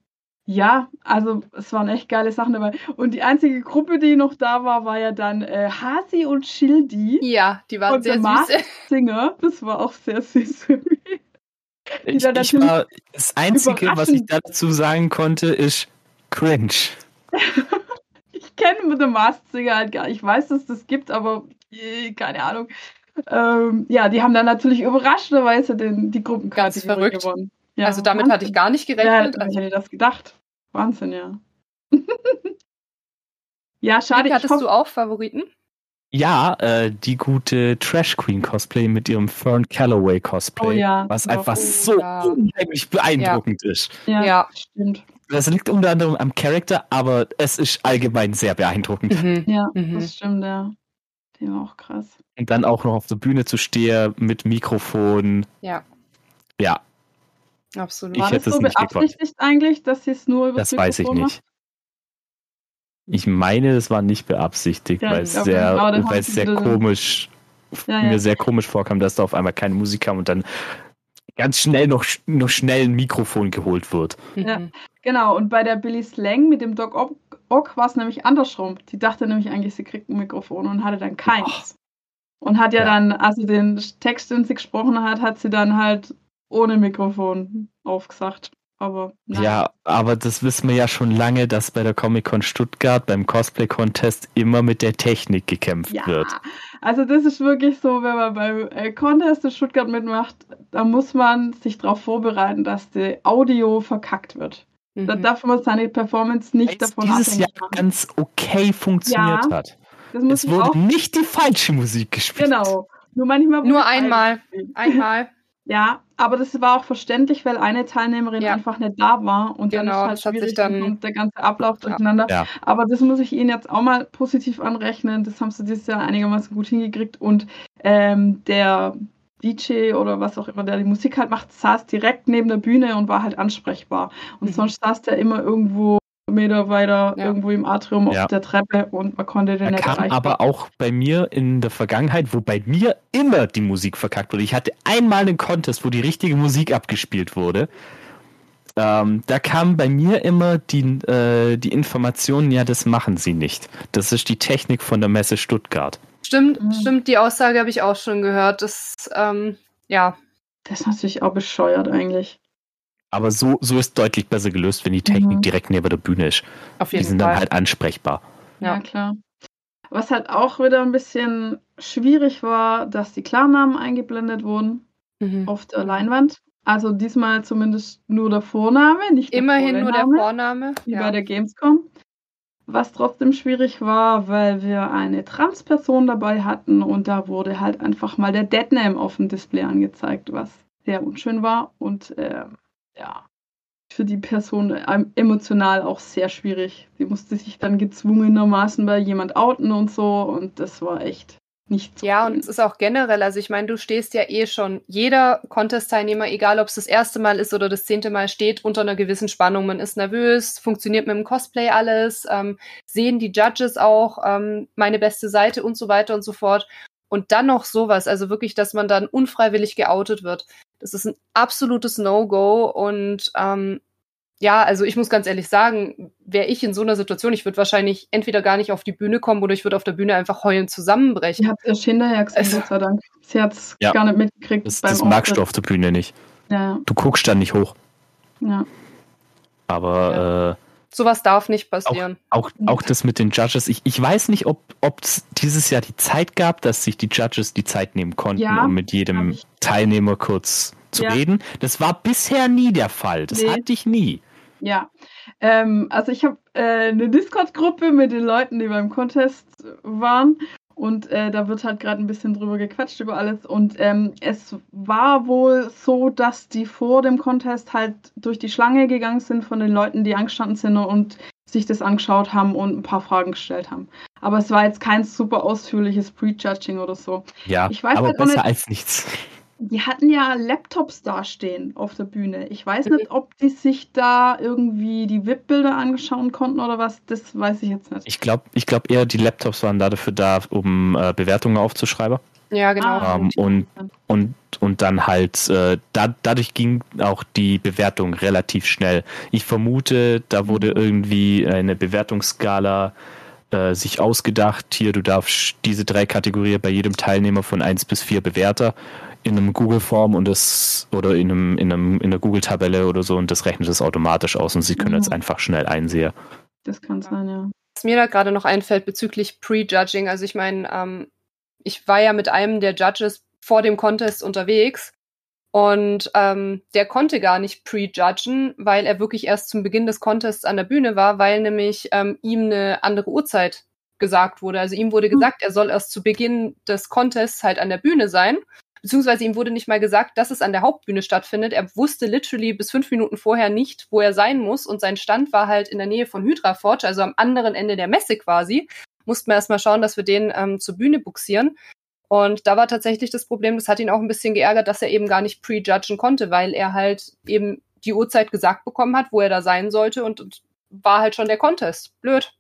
ja, also es waren echt geile Sachen dabei. Und die einzige Gruppe, die noch da war, war ja dann äh, Hasi und Schildi
Ja, die waren
und
sehr süß. [laughs]
Singer. Das war auch sehr süß.
Ich,
dann
ich
natürlich
war, das Einzige, was ich dazu sagen konnte, ist cringe. [laughs]
ich kenne The Masked Singer halt gar nicht. Ich weiß, dass das gibt, aber äh, keine Ahnung. Ähm, ja, die haben dann natürlich überraschenderweise den, die Gruppenkategorie
Ganz verrückt.
gewonnen. Ja,
also damit hatte ich
Wahnsinn.
gar nicht
Ja,
gerechnet.
wer
also,
hätte das gedacht? Wahnsinn, ja. [laughs] ja, schade. Ich
hattest
hoffe,
du auch Favoriten?
Ja, äh, die gute Trash Queen Cosplay mit ihrem Fern Calloway Cosplay,
Oh ja,
was einfach
Oh,
so
ja.
unheimlich beeindruckend ist.
Ja,
Ja.
stimmt.
Das liegt unter anderem am Charakter, aber es ist allgemein sehr beeindruckend.
Mhm.
Ja,
Mhm.
das stimmt, ja. War auch krass.
Und dann auch noch auf der Bühne zu stehen mit Mikrofon.
Ja,
Ja,
absolut.
Ich
War
hätte
das
es
so beabsichtigt eigentlich, dass sie es nur über
das weiß ich nicht. Ich meine, es war nicht beabsichtigt,
Ja,
weil
ich
es sehr,
genau,
weil sehr komisch,
Ja, ja.
mir sehr komisch vorkam, dass da auf einmal keine Musik kam und dann ganz schnell noch, noch schnell ein Mikrofon geholt wird.
Ja.
Mhm.
Genau, und bei der Billy Slang mit dem Doc Ock, Ock war es nämlich andersrum. Die dachte nämlich eigentlich, sie kriegt ein Mikrofon und hatte dann keins. Und hat ja,
Ja.
dann, also den Text, den sie gesprochen hat, hat sie dann halt ohne Mikrofon aufgesagt. Aber nein.
Ja, aber das wissen wir ja schon lange, dass bei der Comic-Con Stuttgart beim Cosplay-Contest immer mit der Technik gekämpft
Ja,
wird.
also das ist wirklich so, wenn man beim äh, Contest in Stuttgart mitmacht, da muss man sich darauf vorbereiten, dass die Audio verkackt wird. Da
Mhm.
darf man seine Performance nicht
Weil's
davon
dieses Jahr
machen.
ganz okay funktioniert
Ja,
hat.
Das muss
Es wurde
auch.
nicht die falsche Musik gespielt.
Genau. Nur manchmal.
Nur einmal. Einmal. [laughs]
Ja, aber das war auch verständlich, weil eine Teilnehmerin
Ja.
einfach nicht da war und dann ist
Genau,
halt
das hat sich
schwierig,
dann-
kommt der ganze Ablauf
Ja.
durcheinander.
Ja.
Aber das muss ich Ihnen jetzt auch mal positiv anrechnen. Das haben sie dieses Jahr einigermaßen gut hingekriegt und ähm, der DJ oder was auch immer, der die Musik halt macht, saß direkt neben der Bühne und war halt ansprechbar. Und
Mhm.
sonst saß der immer irgendwo Meter weiter,
Ja.
irgendwo im Atrium
Ja.
auf der Treppe und man konnte den nicht
kam
erreichen.
aber auch bei mir in der Vergangenheit, wo bei mir immer die Musik verkackt wurde. Ich hatte einmal einen Contest, wo die richtige Musik abgespielt wurde. Ähm, da kam bei mir immer die, äh, die Information, ja, das machen sie nicht. Das ist die Technik von der Messe Stuttgart.
Stimmt,
Mhm.
stimmt, die Aussage habe ich auch schon gehört. Das, ähm, ja,
Das ist natürlich auch bescheuert eigentlich.
Aber so, so ist deutlich besser gelöst, wenn die Technik
Mhm.
direkt neben der Bühne ist.
auf
Die
jeden
sind
Fall.
dann halt ansprechbar.
Ja.
Ja.
klar. Was halt auch wieder ein bisschen schwierig war, dass die Klarnamen eingeblendet wurden
Mhm.
auf der Leinwand. Also diesmal zumindest nur der Vorname, nicht der
Immerhin nur der Vorname.
wie
Ja.
bei der Gamescom. Was trotzdem schwierig war, weil wir eine Transperson dabei hatten und da wurde halt einfach mal der Deadname auf dem Display angezeigt, was sehr unschön war und ähm, ja, für die Person ähm, emotional auch sehr schwierig. Sie musste sich dann gezwungenermaßen bei jemand outen und so und das war echt nicht so
Ja,
cool.
und es ist auch generell, also ich meine, du stehst ja eh schon, jeder Contest-Teilnehmer, egal ob es das erste Mal ist oder das zehnte Mal, steht unter einer gewissen Spannung. Man ist nervös, funktioniert mit dem Cosplay alles, ähm, sehen die Judges auch ähm, meine beste Seite und so weiter und so fort. Und dann noch sowas, also wirklich, dass man dann unfreiwillig geoutet wird. Das ist ein absolutes No-Go und ähm, ja, also ich muss ganz ehrlich sagen, wäre ich in so einer Situation, ich würde wahrscheinlich entweder gar nicht auf die Bühne kommen oder ich würde auf der Bühne einfach heulend zusammenbrechen.
Sie hat es erst hinterher gesehen,
Also-
Gott sei Dank. Sie hat es
Ja.
gar nicht mitgekriegt
Das,
beim
das magst du auf der Bühne nicht.
Ja,
Du guckst dann nicht hoch.
ja.
Aber äh,
Sowas darf nicht passieren.
auch, auch das mit den Judges, ich, ich weiß nicht, ob es dieses Jahr die Zeit gab, dass sich die Judges die Zeit nehmen konnten,
Ja,
um mit jedem. Teilnehmer kurz zu
Ja.
reden. Das war bisher nie der Fall. Das
Nee.
hatte ich nie.
Ja, ähm, also ich habe äh, eine Discord-Gruppe mit den Leuten, die beim Contest waren. Und äh, da wird halt gerade ein bisschen drüber gequatscht über alles. Und ähm, es war wohl so, dass die vor dem Contest halt durch die Schlange gegangen sind von den Leuten, die angestanden sind und sich das angeschaut haben und ein paar Fragen gestellt haben. Aber es war jetzt kein super ausführliches Prejudging oder so.
Ja,
Ich weiß
aber
halt
besser
nicht-
als nichts.
Die hatten ja Laptops dastehen auf der Bühne. Ich weiß nicht, ob die sich da irgendwie die VIP-Bilder angeschauen konnten oder was. Das weiß ich jetzt nicht.
Ich glaube ich glaub eher, die Laptops waren da dafür da, um äh, Bewertungen aufzuschreiben.
Ja, genau.
Ah,
Ähm, und, und, und dann halt, äh, da, dadurch ging auch die Bewertung relativ schnell. Ich vermute, da wurde
Mhm.
irgendwie eine Bewertungsskala äh, sich ausgedacht. Hier, du darfst diese drei Kategorien bei jedem Teilnehmer von 1 bis 4 Bewerter in einem Google-Form und das oder in einem, in einem in der Google-Tabelle oder so und das rechnet es automatisch aus und sie können
Mhm.
jetzt einfach schnell einsehen.
Das kann sein, ja.
Was mir da gerade noch einfällt bezüglich Prejudging, also ich meine, ähm, ich war ja mit einem der Judges vor dem Contest unterwegs und ähm, der konnte gar nicht prejudgen, weil er wirklich erst zum Beginn des Contests an der Bühne war, weil nämlich ähm, ihm eine andere Uhrzeit gesagt wurde. Also ihm wurde
Hm.
gesagt, er soll erst zu Beginn des Contests halt an der Bühne sein. Beziehungsweise ihm wurde nicht mal gesagt, dass es an der Hauptbühne stattfindet. Er wusste literally bis fünf Minuten vorher nicht, wo er sein muss. Und sein Stand war halt in der Nähe von Hydra Forge, also am anderen Ende der Messe quasi. Mussten wir erstmal schauen, dass wir den ähm, zur Bühne buxieren. Und da war tatsächlich das Problem, das hat ihn auch ein bisschen geärgert, dass er eben gar nicht prejudgen konnte, weil er halt eben die Uhrzeit gesagt bekommen hat, wo er da sein sollte und, und war halt schon der Contest. Blöd.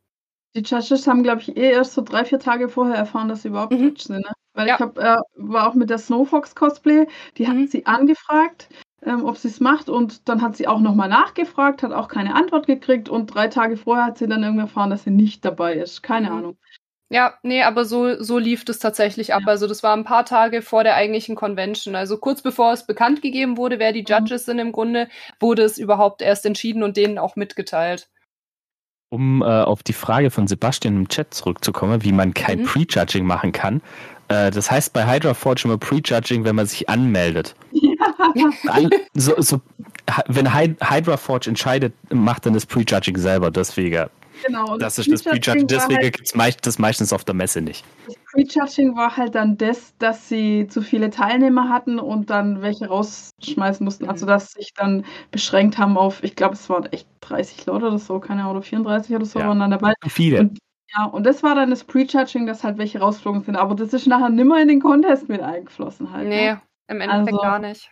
Die Judges haben, glaube ich, eh erst so drei, vier Tage vorher erfahren, dass sie überhaupt
Mhm.
Judge sind. Ne? Weil
Ja.
ich hab, äh, war auch mit der Snowfox Cosplay, die hat
Mhm.
sie angefragt, ähm, ob sie es macht und dann hat sie auch nochmal nachgefragt, hat auch keine Antwort gekriegt und drei Tage vorher hat sie dann irgendwie erfahren, dass sie nicht dabei ist. Keine
Mhm.
Ahnung.
Ja, nee, aber so, so lief das tatsächlich ab.
Ja.
Also das war ein paar Tage vor der eigentlichen Convention. Also kurz bevor es bekannt gegeben wurde, wer die
Mhm.
Judges sind im Grunde, wurde es überhaupt erst entschieden und denen auch mitgeteilt.
Um äh, auf die Frage von Sebastian im Chat zurückzukommen, wie man kein
Mhm.
Prejudging machen kann. Äh, das heißt bei Hydra Forge immer Prejudging, wenn man sich anmeldet. All, so, so, wenn Hy Hydra Forge entscheidet, macht dann das Prejudging selber. Deswegen,
genau. und
das ist das
Prejudging
Deswegen
Halt,
gibt es meist, das meistens auf der Messe nicht.
das Prejudging war halt dann das, dass sie zu viele Teilnehmer hatten und dann welche rausschmeißen mussten. Also dass sich dann beschränkt haben auf, ich glaube, es waren echt 30 Leute oder so, keine Ahnung, oder 34 oder so
Ja.
waren dann dabei.
Viele.
Und Ja, und das war dann das Prejudging, dass halt welche rausgeflogen sind. Aber das ist nachher nimmer in den Contest mit eingeflossen halt.
Nee,
Ne?
im Endeffekt
Also-
gar nicht.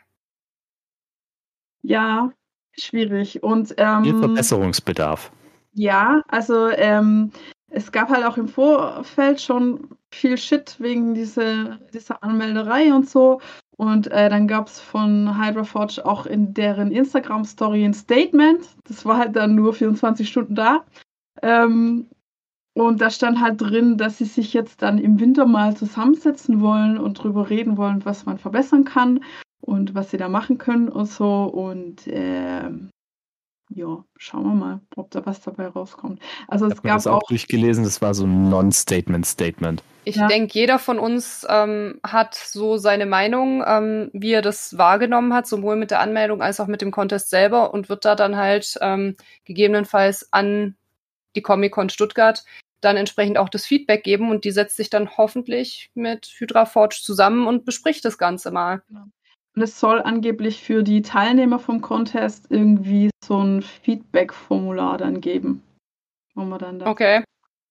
Ja, schwierig. Und
Viel
ähm,
Verbesserungsbedarf.
ja, also ähm, es gab halt auch im Vorfeld schon viel Shit wegen diese, dieser Anmelderei und so. Und äh, dann gab es von Hydra Forge auch in deren Instagram-Story ein Statement. Das war halt dann nur 24 Stunden da. Ähm, und da stand halt drin, dass sie sich jetzt dann im Winter mal zusammensetzen wollen und drüber reden wollen, was man verbessern kann und was sie da machen können und so. Und ähm, ja, schauen wir mal, ob da was dabei rauskommt. Also
Ich
es gab
das auch
auch
durchgelesen, das war so ein Non-Statement-Statement.
Ich
Ja.
denke, jeder von uns ähm, hat so seine Meinung, ähm, wie er das wahrgenommen hat, sowohl mit der Anmeldung als auch mit dem Contest selber und wird da dann halt ähm, gegebenenfalls an die Comic-Con Stuttgart dann entsprechend auch das Feedback geben und die setzt sich dann hoffentlich mit Hydra Forge zusammen und bespricht das Ganze mal.
Und es soll angeblich für die Teilnehmer vom Contest irgendwie so ein Feedback-Formular dann geben, wo man dann da
Okay.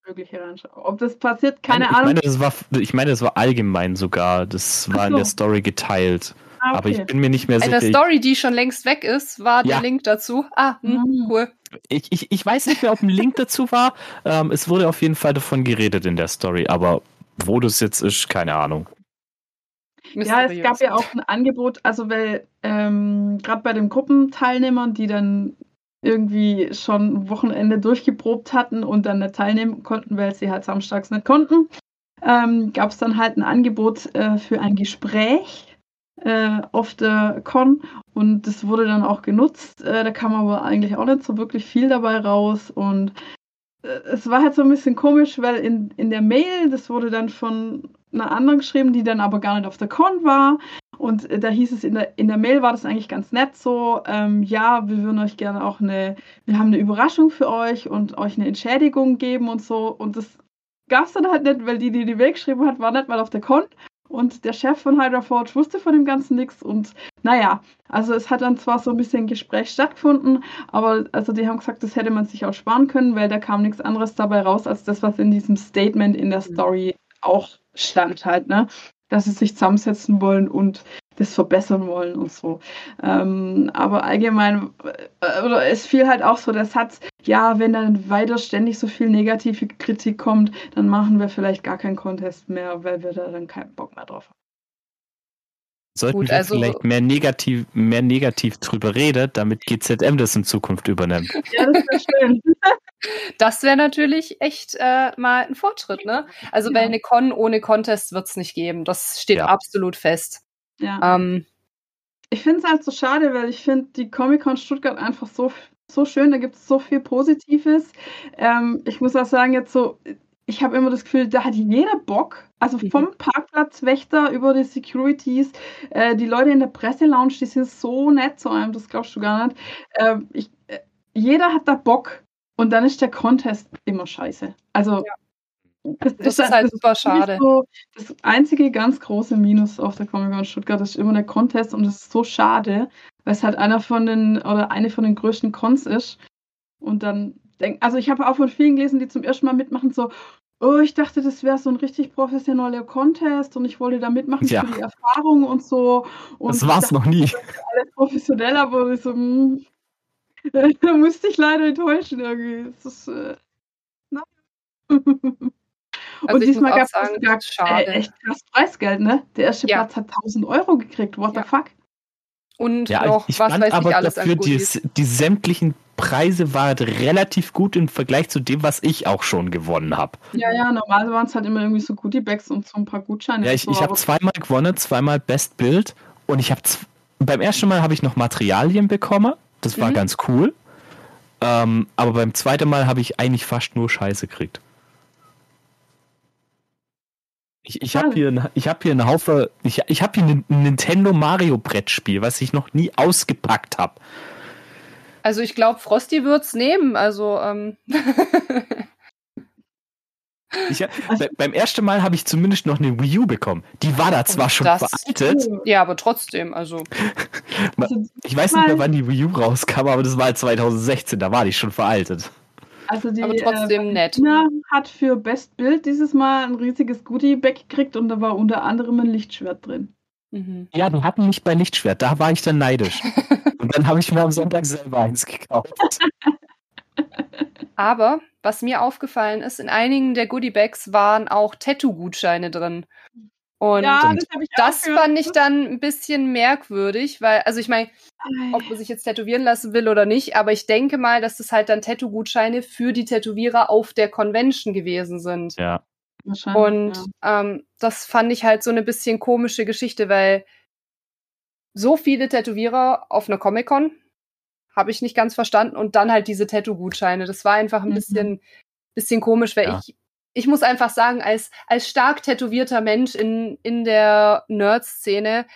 mögliche reinschaut. Ob das passiert, keine
ich
Ahnung.
Meine, das war, ich meine, das war allgemein sogar. Das war
Ach
in
so.
der Story geteilt.
Ah,
Aber ich
okay.
bin mir nicht mehr
In
sicher.
der Story, die schon längst weg ist, war
Ja.
der Link dazu. Ah, hm,
Mhm.
cool.
Ich, ich, ich weiß nicht mehr, ob ein Link dazu war. Ähm, es wurde auf jeden Fall davon geredet in der Story, aber wo das jetzt ist, keine Ahnung.
Ja, es gab ja auch ein Angebot, also weil ähm, gerade bei den Gruppenteilnehmern, die dann irgendwie schon ein Wochenende durchgeprobt hatten und dann nicht teilnehmen konnten, weil sie halt samstags nicht konnten, ähm, gab es dann halt ein Angebot äh, für ein Gespräch äh, auf der Con und das wurde dann auch genutzt. Äh, da kam aber eigentlich auch nicht so wirklich viel dabei raus und äh, es war halt so ein bisschen komisch, weil in, in der Mail, das wurde dann von einer anderen geschrieben, die dann aber gar nicht auf der Con war. Und äh, da hieß es, in der, in der Mail war das eigentlich ganz nett so, ähm, ja, wir würden euch gerne auch eine, wir haben eine Überraschung für euch und euch eine Entschädigung geben und so. Und das gab es dann halt nicht, weil die, die die Mail geschrieben hat, war nicht mal auf der Con. Und der Chef von Hydra Forge wusste von dem Ganzen nichts. Und naja, also es hat dann zwar so ein bisschen Gespräch stattgefunden, aber also die haben gesagt, das hätte man sich auch sparen können, weil da kam nichts anderes dabei raus, als das, was in diesem Statement in der Story auch stand halt, ne? Dass sie sich zusammensetzen wollen und das verbessern wollen und so. Ähm, aber allgemein, äh, oder es fiel halt auch so der Satz, ja, wenn dann weiter ständig so viel negative Kritik kommt, dann machen wir vielleicht gar keinen Contest mehr, weil wir da dann keinen Bock mehr drauf haben.
Sollten
Gut,
wir
also-
vielleicht mehr negativ, mehr negativ drüber reden, damit GZM das in Zukunft übernimmt. [laughs]
Ja, das wäre schön. [laughs]
Das wäre natürlich echt äh, mal ein Fortschritt, ne? Also,
Ja.
weil eine Con ohne Contest wird es nicht geben. Das steht
Ja.
absolut fest.
Ja.
Ähm,
Ich finde es halt so schade, weil ich finde die Comic-Con Stuttgart einfach so, so schön, da gibt es so viel Positives. Ähm, ich muss auch sagen, jetzt so, ich habe immer das Gefühl, da hat jeder Bock. Also
Mhm.
vom Parkplatzwächter über die Securities, äh, die Leute in der Presselounge, die sind so nett zu einem, das glaubst du gar nicht. Ähm, ich, äh, jeder hat da Bock und dann ist der Contest immer scheiße. Also
Das, das ist halt super schade.
So das einzige ganz große Minus auf der Comic Con Stuttgart ist immer der Contest und das ist so schade, weil es halt einer von den oder eine von den größten Cons ist. Und dann denk, also ich habe auch von vielen gelesen, die zum ersten Mal mitmachen, so, oh, ich dachte, das wäre so ein richtig professioneller Contest und ich wollte da mitmachen
Ja.
für die Erfahrung und so. Und
Das war's
dachte,
noch nie.
das ist alles professionell, aber ich so, hm, [laughs] da musste ich leider enttäuschen irgendwie. Es ist, äh, na. [laughs]
Also
und diesmal gab es sogar äh, echt krass Preisgeld, ne? Der erste
Ja.
Platz hat 1000 Euro gekriegt. What
Ja.
the fuck?
Und
Ja,
noch,
ich
was
fand
weiß
aber
ich alles
dafür,
an
die, die sämtlichen Preise waren relativ gut im Vergleich zu dem, was ich auch schon gewonnen habe.
Ja, ja, normal waren es halt immer irgendwie so Goodie-Bags und so ein paar Gutscheine.
Ja, ich,
so,
ich habe zweimal gewonnen, zweimal Best Bild und ich habe beim ersten Mal habe ich noch Materialien bekommen. Das war
Mhm.
ganz cool. Ähm, aber beim zweiten Mal habe ich eigentlich fast nur Scheiße gekriegt. Ich, ich habe hier, ich hab hier einen Haufen, ich, ich habe hier ein Nintendo Mario Brettspiel, was ich noch nie ausgepackt habe.
Also ich glaube, Frosty wird's nehmen. Also ähm, [laughs]
Ich, [laughs] be- beim ersten Mal habe ich zumindest noch eine Wii U bekommen. Die war da zwar schon
das-
veraltet.
ja, aber trotzdem. Also [laughs]
Ich weiß nicht mehr, wann die Wii U rauskam, aber das war halt 2016, da war die schon veraltet.
Also die,
Aber trotzdem
äh,
nett.
Tina hat für Best Bild dieses Mal ein riesiges Goodie-Bag gekriegt und da war unter anderem ein Lichtschwert drin.
mhm.
Ja, die hatten mich bei Lichtschwert, da war ich dann neidisch. [laughs] Und dann habe ich mir am Sonntag selber eins gekauft. [laughs]
Aber was mir aufgefallen ist, in einigen der Goodiebags waren auch Tattoo-Gutscheine drin. Und
ja, das
das fand ich dann ein bisschen merkwürdig, weil, also ich meine, ob man sich jetzt tätowieren lassen will oder nicht, aber ich denke mal, dass das halt dann Tattoo-Gutscheine für die Tätowierer auf der Convention gewesen sind.
Ja.
Wahrscheinlich,
Und
ja.
ähm, das fand ich halt so eine bisschen komische Geschichte, weil so viele Tätowierer auf einer Comic-Con habe ich nicht ganz verstanden und dann halt diese Tattoo-Gutscheine. Das war einfach ein
Mhm.
bisschen, bisschen komisch, weil
Ja.
ich, ich muss einfach sagen, als, als stark tätowierter Mensch in, in der Nerd-Szene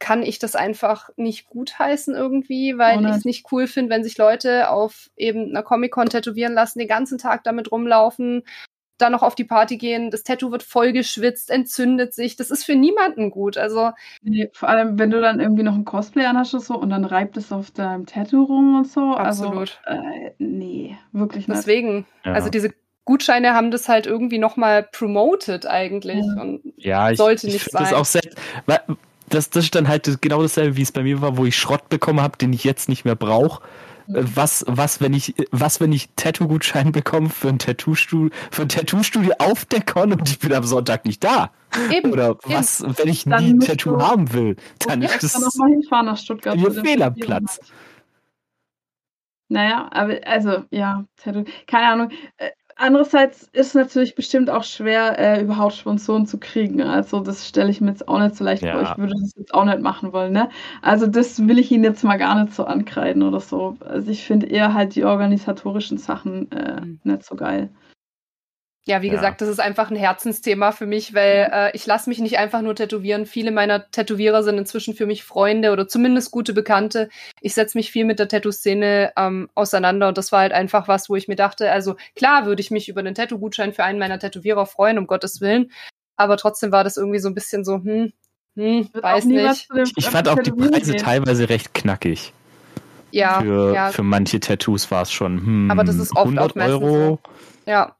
kann ich das einfach nicht gutheißen irgendwie, weil
Oh
ich es nicht cool finde, wenn sich Leute auf eben einer Comic-Con tätowieren lassen, den ganzen Tag damit rumlaufen, dann noch auf die Party gehen, das Tattoo wird voll geschwitzt, entzündet sich. Das ist für niemanden gut. Also,
Nee, vor allem, wenn du dann irgendwie noch ein Cosplay anhast so und dann reibt es auf deinem Tattoo rum und so.
Absolut.
Also, äh, nee, wirklich nicht.
deswegen,
Ja.
also diese Gutscheine haben das halt irgendwie nochmal promoted eigentlich.
Ja.
Und
Ja, ich,
Sollte
ich
nicht
das
sein.
auch sehr, weil das, das ist dann halt das- genau dasselbe, wie es bei mir war, wo ich Schrott bekommen habe, den ich jetzt nicht mehr brauche. Äh, Was, was, wenn ich, was, wenn ich Tattoo-Gutschein bekomme für ein Tattoo-Studio, für ein Tattoo-Studio auf der Con und ich bin am Sonntag nicht da?
eben,
Oder
eben.
was, wenn ich
Dann
nie ein Tattoo
du-
haben will? Dann
Und
ist das,
nochmal hinfahren nach Stuttgart.
Ihr
zu dem
Fehl am
Tätowieren
Platz.
halt. Naja, aber also, ja, Tattoo, keine Ahnung. Andererseits ist es natürlich bestimmt auch schwer, äh, überhaupt Sponsoren zu kriegen. Also das stelle ich mir jetzt auch nicht so leicht vor.
Ja.
Ich würde das jetzt auch nicht machen wollen. Ne? Also das will ich Ihnen jetzt mal gar nicht so ankreiden oder so. Also ich finde eher halt die organisatorischen Sachen äh,
Mhm.
nicht so geil.
Ja, wie
Ja.
gesagt, das ist einfach ein Herzensthema für mich, weil äh, ich lasse mich nicht einfach nur tätowieren. Viele meiner Tätowierer sind inzwischen für mich Freunde oder zumindest gute Bekannte. Ich setze mich viel mit der Tattoo-Szene ähm, auseinander und das war halt einfach was, wo ich mir dachte, also klar würde ich mich über einen Tattoo-Gutschein für einen meiner Tätowierer freuen, um Gottes Willen. Aber trotzdem war das irgendwie so ein bisschen so, hm, hm, weiß nicht.
ich fand auch die Preise
gehen.
teilweise recht knackig.
Ja,
für,
ja,
für manche Tattoos war es schon. Hm,
Aber das ist oft
100
auch meistens
Euro.
ja.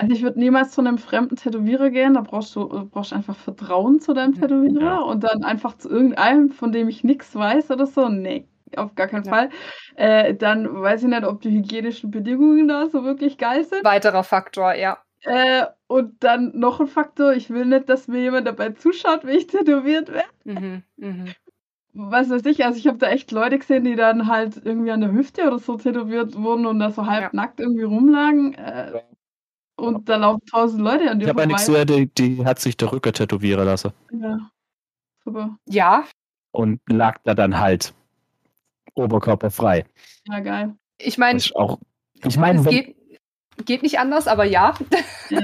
Also ich würde niemals zu einem fremden Tätowierer gehen, da brauchst du brauchst einfach Vertrauen zu deinem Tätowierer
Ja.
und dann einfach zu irgendeinem, von dem ich nichts weiß oder so. Nee, auf gar keinen
Ja.
Fall. Äh, dann weiß ich nicht, ob die hygienischen Bedingungen da so wirklich geil sind.
Weiterer Faktor, ja.
Äh, und dann noch ein Faktor, ich will nicht, dass mir jemand dabei zuschaut, wie ich tätowiert werde.
Mhm, mhm.
Was weiß ich, also ich habe da echt Leute gesehen, die dann halt irgendwie an der Hüfte oder so tätowiert wurden und da so halb
Ja.
nackt irgendwie rumlagen. Äh, und da laufen tausend Leute an dir
Ich habe eine. Xue, die, die hat sich der Rücker tätowieren lassen.
Ja, super.
Ja,
Und lag da dann halt oberkörperfrei.
Ja, geil.
ich meine,
auch, ich meine,
es geht, geht nicht anders, aber ja.
Ja,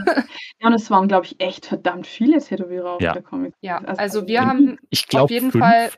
ja und es waren, glaube ich, echt verdammt viele Tätowierer auf
Ja.
der Comic.
Ja, also wir
Mhm.
haben
ich glaube,
auf jeden Fall,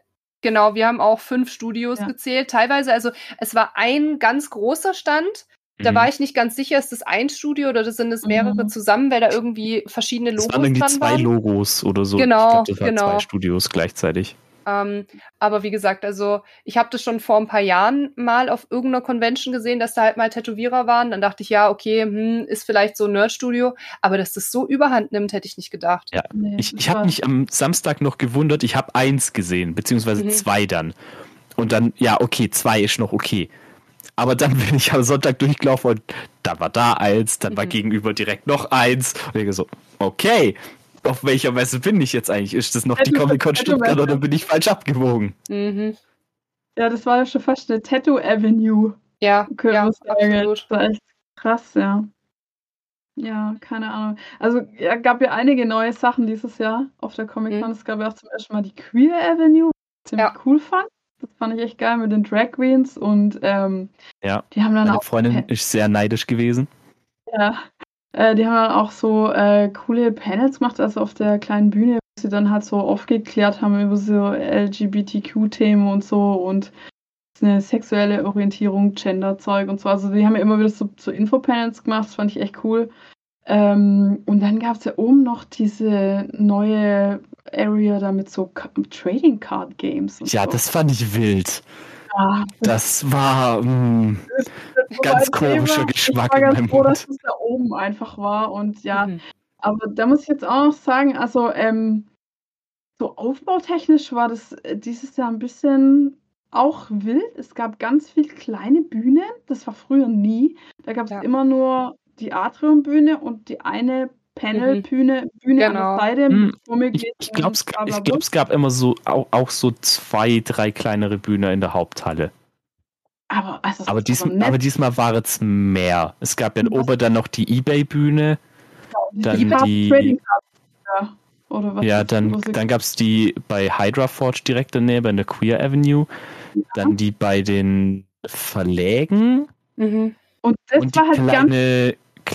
genau, wir haben auch fünf Studios
Ja.
gezählt. Teilweise, also es war ein ganz großer Stand, Da
Mhm.
war ich nicht ganz sicher, ist das ein Studio oder das sind es mehrere
Mhm.
zusammen, weil da irgendwie verschiedene
Es
Logos
waren irgendwie
dran
zwei
waren.
Logos oder so.
Genau,
ich glaube, das waren
genau.
zwei Studios gleichzeitig.
Ähm, aber wie gesagt, also ich habe das schon vor ein paar Jahren mal auf irgendeiner Convention gesehen, dass da halt mal Tätowierer waren. Dann dachte ich, ja, okay, hm, ist vielleicht so ein Nerdstudio. Aber dass das so überhand nimmt, hätte ich nicht gedacht.
Ja.
Nee,
Ich, ich habe mich am Samstag noch gewundert, ich habe eins gesehen, beziehungsweise
Mhm.
zwei dann. Und dann, ja, okay, zwei ist noch okay. Aber dann bin ich am Sonntag durchgelaufen und dann war da eins, dann war
Mhm.
gegenüber direkt noch eins. Und ich so, okay, auf welcher Messe bin ich jetzt eigentlich? Ist das noch die Comic-Con Stuttgart oder bin ich falsch abgewogen?
Mhm.
Ja, das war ja schon fast eine Tattoo Avenue,
Ja, ja, absolut.
Das war echt krass, ja. Ja, keine Ahnung. Also, ja, gab ja einige neue Sachen dieses Jahr auf der Comic-Con.
Mhm.
Es gab ja auch zum ersten Mal die Queer Avenue, was ich ziemlich
Ja.
cool fand. Das fand ich echt geil mit den Drag Queens und ähm,
Ja.
die haben dann
Meine
auch
Freundin ist sehr neidisch gewesen.
Ja, äh, die haben dann auch so äh, coole Panels gemacht, also auf der kleinen Bühne, wo sie dann halt so aufgeklärt haben über so LGBTQ-Themen und so und eine sexuelle Orientierung, Gender-Zeug und so. Also die haben ja immer wieder so, so Infopanels gemacht, das fand ich echt cool. Ähm, und dann gab es ja oben noch diese neue Area da mit so Ka- Trading Card Games. Und
Ja,
so.
das fand ich wild.
Ja,
Das war mm,
das war
ganz
mein Thema.
komischer Geschmack
Ich war
in
ganz
meinem
froh, dass
Mund.
es da oben einfach war und ja,
Mhm.
Aber da muss ich jetzt auch noch sagen, also ähm, so aufbautechnisch war das äh, dieses Jahr ein bisschen auch wild. Es gab ganz viel kleine Bühnen, das war früher nie. Da gab es
Ja.
immer nur die Atriumbühne und die eine Panelbühne Bühne
Genau.
an der Seite
Hm,
mit Rummelgläsern
Ich, ich glaube, es, glaub, es gab immer so auch, auch so zwei, drei kleinere Bühnen in der Haupthalle.
Aber, also,
Aber,
nett.
aber diesmal war es mehr. Es gab in
Was?
Ober dann noch die Ebay-Bühne. dann
Die
die-
ja. Oder was
Ja,
ist-
dann, dann gab es die bei Hydra Forge direkt daneben, in der Queer Avenue. Dann die bei den Verlägen.
Mhm.
und das
und die
war halt ganz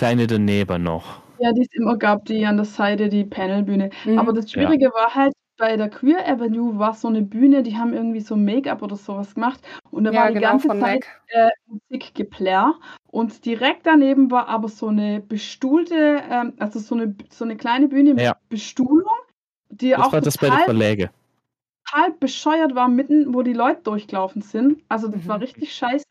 kleine, kleine daneben noch.
Ja, die es immer gab, die an der Seite, die Panelbühne.
Mhm.
Aber das Schwierige war halt, bei der Queer Avenue war so eine Bühne, die haben irgendwie so Make-up oder sowas gemacht. Und da
ja,
war die
genau,
ganze Zeit äh, Musikgeplärr. Und direkt daneben war aber so eine bestuhlte, ähm, also so eine, so eine kleine Bühne mit
Ja.
Bestuhlung, die
Das
auch
war das bei den Verläge.
Total bescheuert war, mitten, wo die Leute durchgelaufen sind. Also das
Mhm.
war richtig scheiße.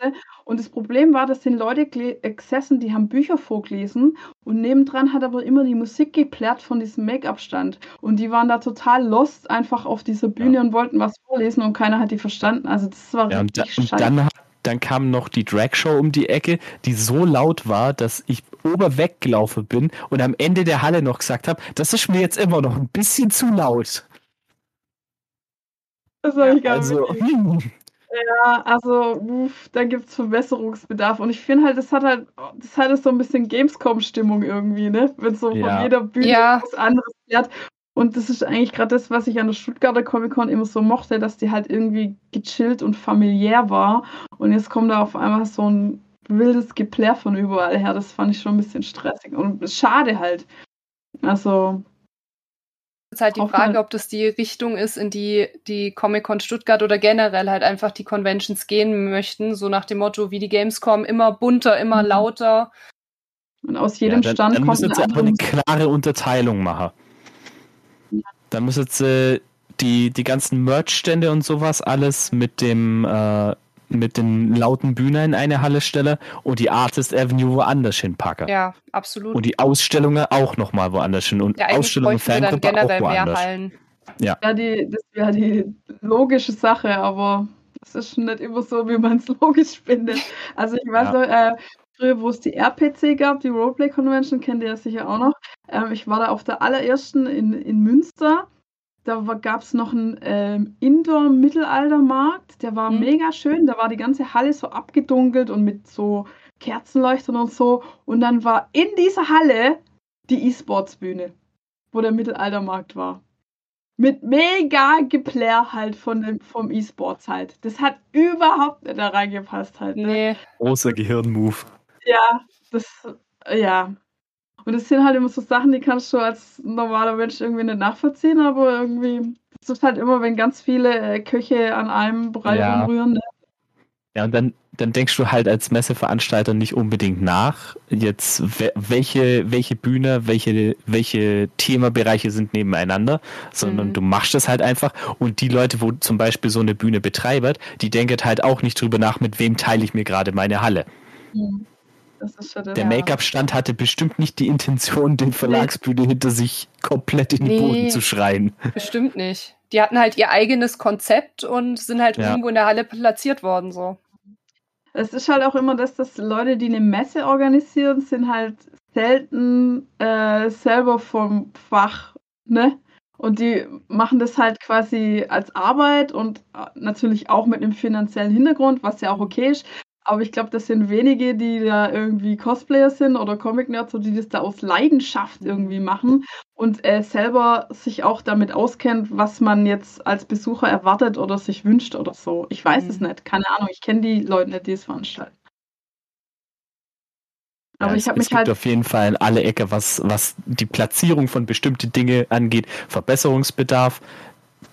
Und das Problem war, dass sind Leute gesessen, die haben Bücher vorgelesen und nebendran hat aber immer die Musik geplärrt von diesem Make-up-Stand. Und die waren da total lost einfach auf dieser Bühne und wollten was vorlesen und keiner hat die verstanden. Also das war
Ja, und, da,
richtig
und
scheiße.
dann, dann kam noch die Drag-Show um die Ecke, die so laut war, dass ich ober weggelaufen bin und am Ende der Halle noch gesagt habe, das ist mir jetzt immer noch ein bisschen zu laut.
Das war ich gar
Also,
nicht. Ja, also uff, da gibt es Verbesserungsbedarf. Und ich finde halt, das hat halt, das hat so ein bisschen Gamescom-Stimmung irgendwie, ne? Wenn so
Ja.
von jeder Bühne
Ja.
was anderes fährt. Und das ist eigentlich gerade das, was ich an der Stuttgarter Comic-Con immer so mochte, dass die halt irgendwie gechillt und familiär war. Und jetzt kommt da auf einmal so ein wildes Geplärr von überall her. Das fand ich schon ein bisschen stressig. Und schade halt. Also,
ist halt die
Auch
Frage,
mal-
ob das die Richtung ist, in die die Comic-Con Stuttgart oder generell halt einfach die Conventions gehen möchten. So nach dem Motto, wie die Gamescom, immer bunter, immer
Mhm.
lauter.
und aus
ja,
jedem
dann,
Stand
dann
kommt eine
aber
andere
eine klare Unterteilung machen. Dann müssen sie die, die ganzen Merch-Stände und sowas alles mit dem äh, mit den lauten Bühnen in eine Halle stellen und die Artist Avenue woanders hinpacken.
Ja, absolut.
Und die Ausstellungen auch nochmal woanders hin. Und
ja,
Ausstellungen
wir dann
Fangruppe auch
generell mehr
woanders.
Hallen.
Ja, die, das wäre die logische Sache, aber es ist schon nicht immer so, wie man es [laughs] logisch findet. Also ich weiß
Ja.
noch, äh, früher, wo es die RPC gab, die Roleplay Convention, kennt ihr ja sicher auch noch. Ähm, ich war da auf der allerersten in, in Münster. Da gab es noch einen ähm, Indoor-Mittelaltermarkt, der war
Mhm.
mega schön. Da war die ganze Halle so abgedunkelt und mit so Kerzenleuchtern und so. Und dann war in dieser Halle die E-Sports-Bühne, wo der Mittelaltermarkt war. Mit mega Geplär halt von dem, vom E-Sports halt. Das hat überhaupt nicht da reingepasst halt. Ne?
Nee,
Großer Gehirnmove.
Ja, das, ja. Und das sind halt immer so Sachen, die kannst du als normaler Mensch irgendwie nicht nachvollziehen, aber irgendwie, das ist halt immer, wenn ganz viele äh, Köche an einem Brei
Ja.
rumrühren. Ne?
Ja, und dann, dann denkst du halt als Messeveranstalter nicht unbedingt nach, jetzt welche, welche Bühne, welche, welche Themabereiche sind nebeneinander, sondern mhm. du machst es halt einfach und die Leute, wo zum Beispiel so eine Bühne betreibert, die denken halt auch nicht drüber nach, mit wem teile ich mir gerade meine Halle. Mhm. Der Make-up-Stand hatte bestimmt nicht die Intention, den Verlagsbühne hinter sich komplett in den nee, Boden zu schreien.
Bestimmt nicht. Die hatten halt ihr eigenes Konzept und sind halt ja. irgendwo in der Halle platziert worden. So.
Es ist halt auch immer das, dass Leute, die eine Messe organisieren, sind halt selten äh, selber vom Fach, ne? Und die machen das halt quasi als Arbeit und äh, natürlich auch mit einem finanziellen Hintergrund, was ja auch okay ist. Aber ich glaube, das sind wenige, die da irgendwie Cosplayer sind oder Comic-Nerds, die das da aus Leidenschaft irgendwie machen und äh, selber sich auch damit auskennt, was man jetzt als Besucher erwartet oder sich wünscht oder so. Ich weiß mhm. es nicht. Keine Ahnung. Ich kenne die Leute nicht, die es veranstalten.
Aber ja, ich habe mich es halt. auf jeden Fall in alle Ecke, was, was die Platzierung von bestimmten Dingen angeht, Verbesserungsbedarf.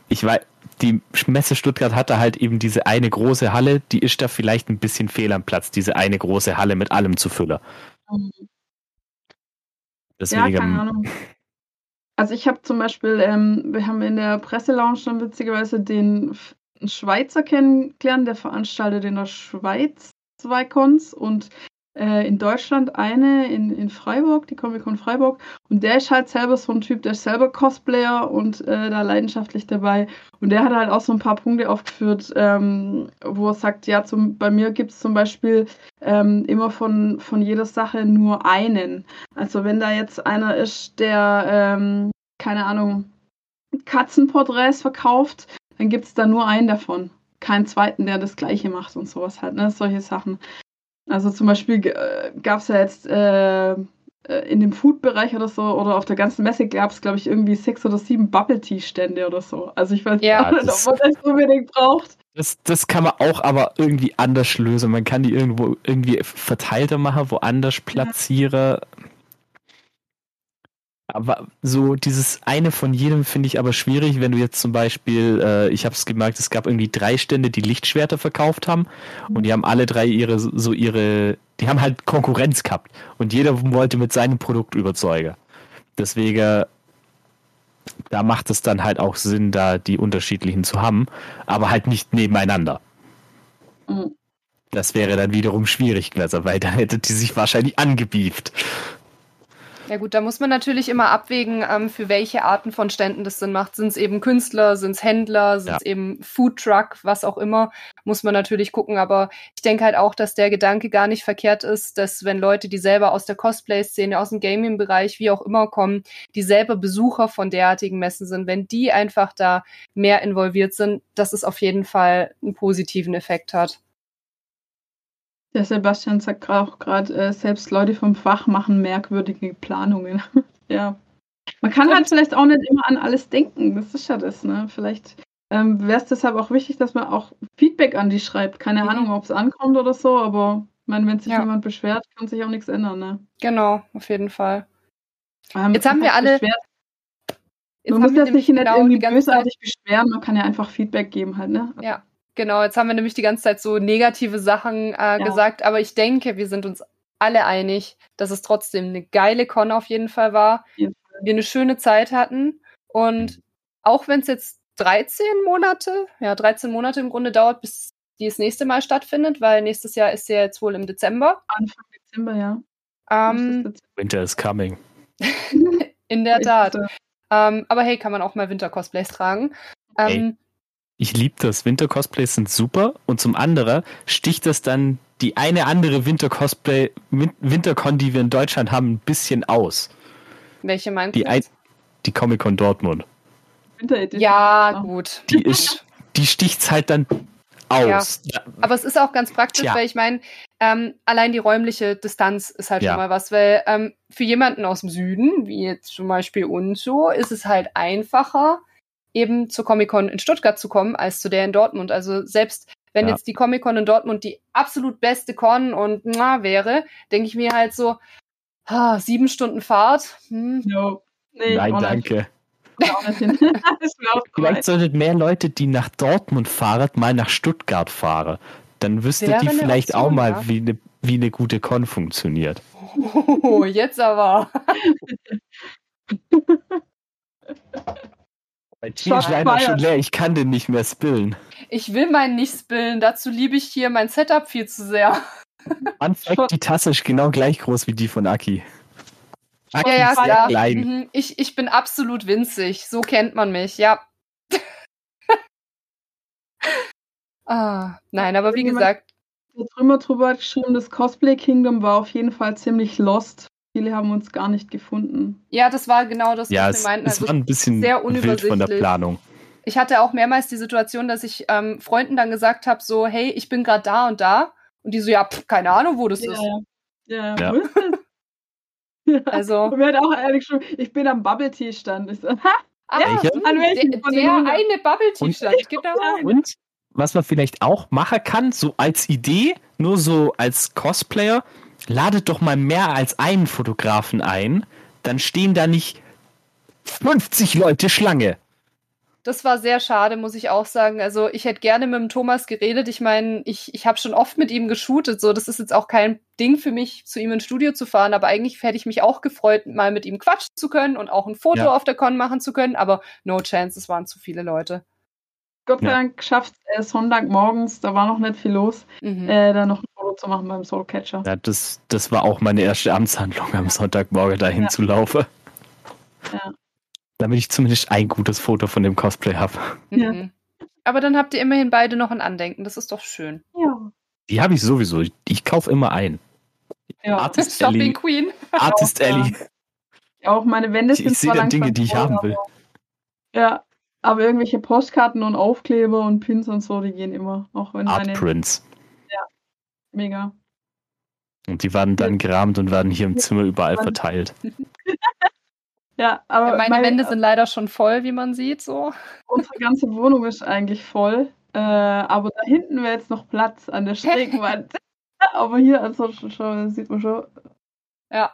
Ich weiß, die Messe Stuttgart hatte halt eben diese eine große Halle, die ist da vielleicht ein bisschen fehl am Platz, diese eine große Halle mit allem zu füllen.
Deswegen, ja, keine Ahnung. [laughs] Also ich habe zum Beispiel, ähm, wir haben in der Presselounge dann witzigerweise den Schweizer kennengelernt, der veranstaltet in der Schweiz zwei Cons und äh, in Deutschland eine in, in Freiburg, die Comic-Con Freiburg. Und der ist halt selber so ein Typ, der ist selber Cosplayer und äh, da leidenschaftlich dabei. Und der hat halt auch so ein paar Punkte aufgeführt, ähm, wo er sagt, ja, zum, bei mir gibt es zum Beispiel ähm, immer von, von jeder Sache nur einen. Also wenn da jetzt einer ist, der, ähm, keine Ahnung, Katzenporträts verkauft, dann gibt es da nur einen davon. Keinen zweiten, der das gleiche macht und sowas halt, ne? Solche Sachen. Also zum Beispiel äh, gab es ja jetzt äh, äh, in dem Food-Bereich oder so oder auf der ganzen Messe gab es, glaube ich, irgendwie sechs oder sieben Bubble-Tea-Stände oder so. Also ich weiß ja, nicht, ob man das unbedingt braucht.
Das, das kann man auch aber irgendwie anders lösen. Man kann die irgendwo irgendwie verteilter machen, woanders platzieren. Ja. Aber so dieses eine von jedem finde ich aber schwierig, wenn du jetzt zum Beispiel, äh, ich habe es gemerkt, es gab irgendwie drei Stände, die Lichtschwerter verkauft haben und die haben alle drei ihre so ihre, die haben halt Konkurrenz gehabt und jeder wollte mit seinem Produkt überzeugen. Deswegen, da macht es dann halt auch Sinn, da die unterschiedlichen zu haben, aber halt nicht nebeneinander. Mhm. Das wäre dann wiederum schwierig gewesen, weil da hätte die sich wahrscheinlich angebieft.
Ja gut, da muss man natürlich immer abwägen, ähm, für welche Arten von Ständen das Sinn macht. Sind es eben Künstler, sind es Händler, sind es ja. eben Foodtruck, was auch immer, muss man natürlich gucken. Aber ich denke halt auch, dass der Gedanke gar nicht verkehrt ist, dass wenn Leute, die selber aus der Cosplay-Szene, aus dem Gaming-Bereich, wie auch immer kommen, die selber Besucher von derartigen Messen sind, wenn die einfach da mehr involviert sind, dass es auf jeden Fall einen positiven Effekt hat.
Der Sebastian sagt auch gerade, äh, selbst Leute vom Fach machen merkwürdige Planungen. [laughs] ja. Man kann halt vielleicht auch nicht immer an alles denken. Das ist ja das, ne? Vielleicht ähm, wäre es deshalb auch wichtig, dass man auch Feedback an die schreibt. Keine mhm. Ahnung, ob es ankommt oder so, aber ich meine, wenn sich ja. jemand beschwert, kann sich auch nichts ändern, ne?
Genau, auf jeden Fall. Ähm, jetzt haben wir alle. Beschwert.
Jetzt man muss ja sich nicht genau irgendwie bösartig beschweren, man kann ja einfach Feedback geben halt, ne?
Ja, Genau, jetzt haben wir nämlich die ganze Zeit so negative Sachen äh, ja. gesagt, aber ich denke, wir sind uns alle einig, dass es trotzdem eine geile Con auf jeden Fall war. Ja. Wir eine schöne Zeit hatten und auch wenn es jetzt 13 Monate, ja, 13 Monate im Grunde dauert, bis die das nächste Mal stattfindet, weil nächstes Jahr ist ja jetzt wohl im Dezember.
Anfang Dezember, ja.
Ähm, Winter is coming. [laughs]
in der Tat. Ähm, aber hey, kann man auch mal Winter-Cosplays tragen. Ähm,
ich liebe das. Winter-Cosplays sind super. Und zum anderen sticht das dann die eine andere Winter-Cosplay, Wintercon, die wir in Deutschland haben, ein bisschen aus.
Welche meinst
du? Die, die Comic-Con Dortmund.
Ja, gut.
Die ist, die sticht's halt dann aus.
Ja. Aber es ist auch ganz praktisch, Tja. weil ich meine, ähm, allein die räumliche Distanz ist halt ja. schon mal was, weil ähm, für jemanden aus dem Süden, wie jetzt zum Beispiel uns so, ist es halt einfacher, eben zur Comic-Con in Stuttgart zu kommen, als zu der in Dortmund. Also selbst wenn ja. jetzt die Comic-Con in Dortmund die absolut beste Con und na, wäre, denke ich mir halt so, ah, sieben Stunden Fahrt.
Hm. No.
Nee, Nein, danke. [laughs] Vielleicht sollten mehr Leute, die nach Dortmund fahren, mal nach Stuttgart fahren. Dann wüsste
Wäre
die
eine
vielleicht auch
Option,
mal,
ja.
wie eine wie eine gute Con funktioniert.
Oh, jetzt aber. [laughs]
Mein ist leider schon leer, ich kann den nicht mehr spillen.
Ich will meinen nicht spillen. Dazu liebe ich hier mein Setup viel zu sehr.
Fact, die Tasse ist genau gleich groß wie die von Aki. Aki
Ja, ja,
ist sehr klein.
Mhm. Ich, ich bin absolut winzig. So kennt man mich, ja. [laughs] ah, nein, aber wie gesagt,
Der Trümmer drüber hat geschrieben, das Cosplay Kingdom war auf jeden Fall ziemlich lost. Viele haben uns gar nicht gefunden.
ja, das war genau das,
Ja,
was
es,
wir meinten.
es
Also
war ein bisschen
sehr
wild von der. Planung.
ich hatte auch mehrmals die Situation, dass ich ähm, Freunden dann gesagt habe, so, hey, ich bin gerade da und da. Und die so, ja, pff, keine Ahnung, wo das ist.
ja.
Ja.
wo ist das? [laughs] ja.
Also,
Und mir hat auch ehrlich geschrieben, ich bin am Bubble Tea Stand. Ich so, [laughs] ha,
ah,
Welcher?
An welchem
der, der eine Bubble Tea
Und-
stand, genau.
Und was man vielleicht auch machen kann, so als Idee, nur so als Cosplayer, ladet doch mal mehr als einen Fotografen ein, dann stehen da nicht 50 Leute Schlange.
Das war sehr schade, muss ich auch sagen. Also ich hätte gerne mit dem Thomas geredet. Ich meine, ich, ich habe schon oft mit ihm geshootet. So, das ist jetzt auch kein Ding für mich, zu ihm ins Studio zu fahren. Aber eigentlich hätte ich mich auch gefreut, mal mit ihm quatschen zu können und auch ein Foto
Ja.
auf der Con machen zu können. Aber no chance, es waren zu viele Leute.
Gott sei. Dank geschafft, äh, Sonntagmorgens, da war noch nicht viel los,
Mhm.
äh, da noch ein Foto zu machen beim Soulcatcher.
Ja, das, das war auch meine erste Amtshandlung am Sonntagmorgen dahin
Ja.
zu laufen.
Ja.
Damit ich zumindest ein gutes Foto von dem Cosplay habe.
Ja.
Aber dann habt ihr immerhin beide noch ein Andenken. Das ist doch schön.
Ja.
Die habe ich sowieso. Ich kaufe immer ein.
ja.
Artist
Shopping
Ellie.
Queen.
Artist
Auch, ja.
Ellie.
Auch meine Wände
Ich,
sind
ich sehe
zwar
da
langsam
Dinge, die ich haben will.
Ja, aber irgendwelche Postkarten und Aufkleber und Pins und so, die gehen immer. Auch wenn
Art
meine.
Prints.
Mega.
Und die werden dann gerahmt und werden hier im Zimmer überall verteilt. [laughs]
Ja, aber
Ja, meine
mein-
Wände sind leider schon voll, wie man sieht. So.
unsere ganze Wohnung ist eigentlich voll. Äh, aber da hinten wäre jetzt noch Platz an der [laughs] schrägen Wand. aber hier, also schon, schon, sieht man schon.
Ja,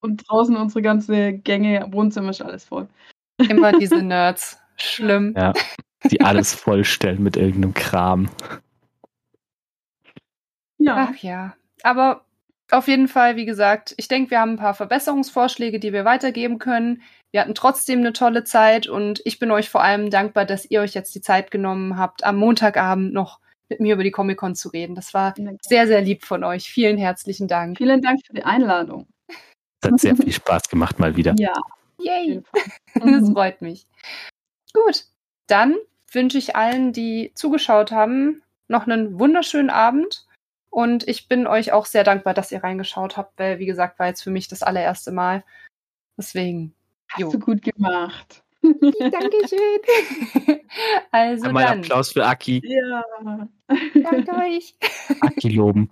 Und draußen unsere ganze Gänge, Wohnzimmer ist alles voll.
immer diese [laughs] Nerds. Schlimm.
Ja. Die alles vollstellen mit irgendeinem Kram.
Ja.
Ach ja. Aber auf jeden Fall, wie gesagt, ich denke, wir haben ein paar Verbesserungsvorschläge, die wir weitergeben können. Wir hatten trotzdem eine tolle Zeit und ich bin euch vor allem dankbar, dass ihr euch jetzt die Zeit genommen habt, am Montagabend noch mit mir über die Comic-Con zu reden. Das war sehr, sehr lieb von euch. Vielen herzlichen Dank.
Vielen Dank für die Einladung.
Das hat sehr viel Spaß gemacht mal wieder.
Ja,
Yay! [laughs] Das
Mhm.
freut mich. Gut, dann wünsche ich allen, die zugeschaut haben, noch einen wunderschönen Abend. Und ich bin euch auch sehr dankbar, dass ihr reingeschaut habt, weil, wie gesagt, war jetzt für mich das allererste Mal. Deswegen, jo.
Hast du gut gemacht.
Dankeschön. [laughs] Also
Einmal
dann,
Applaus für Aki.
Ja.
danke euch.
Aki loben.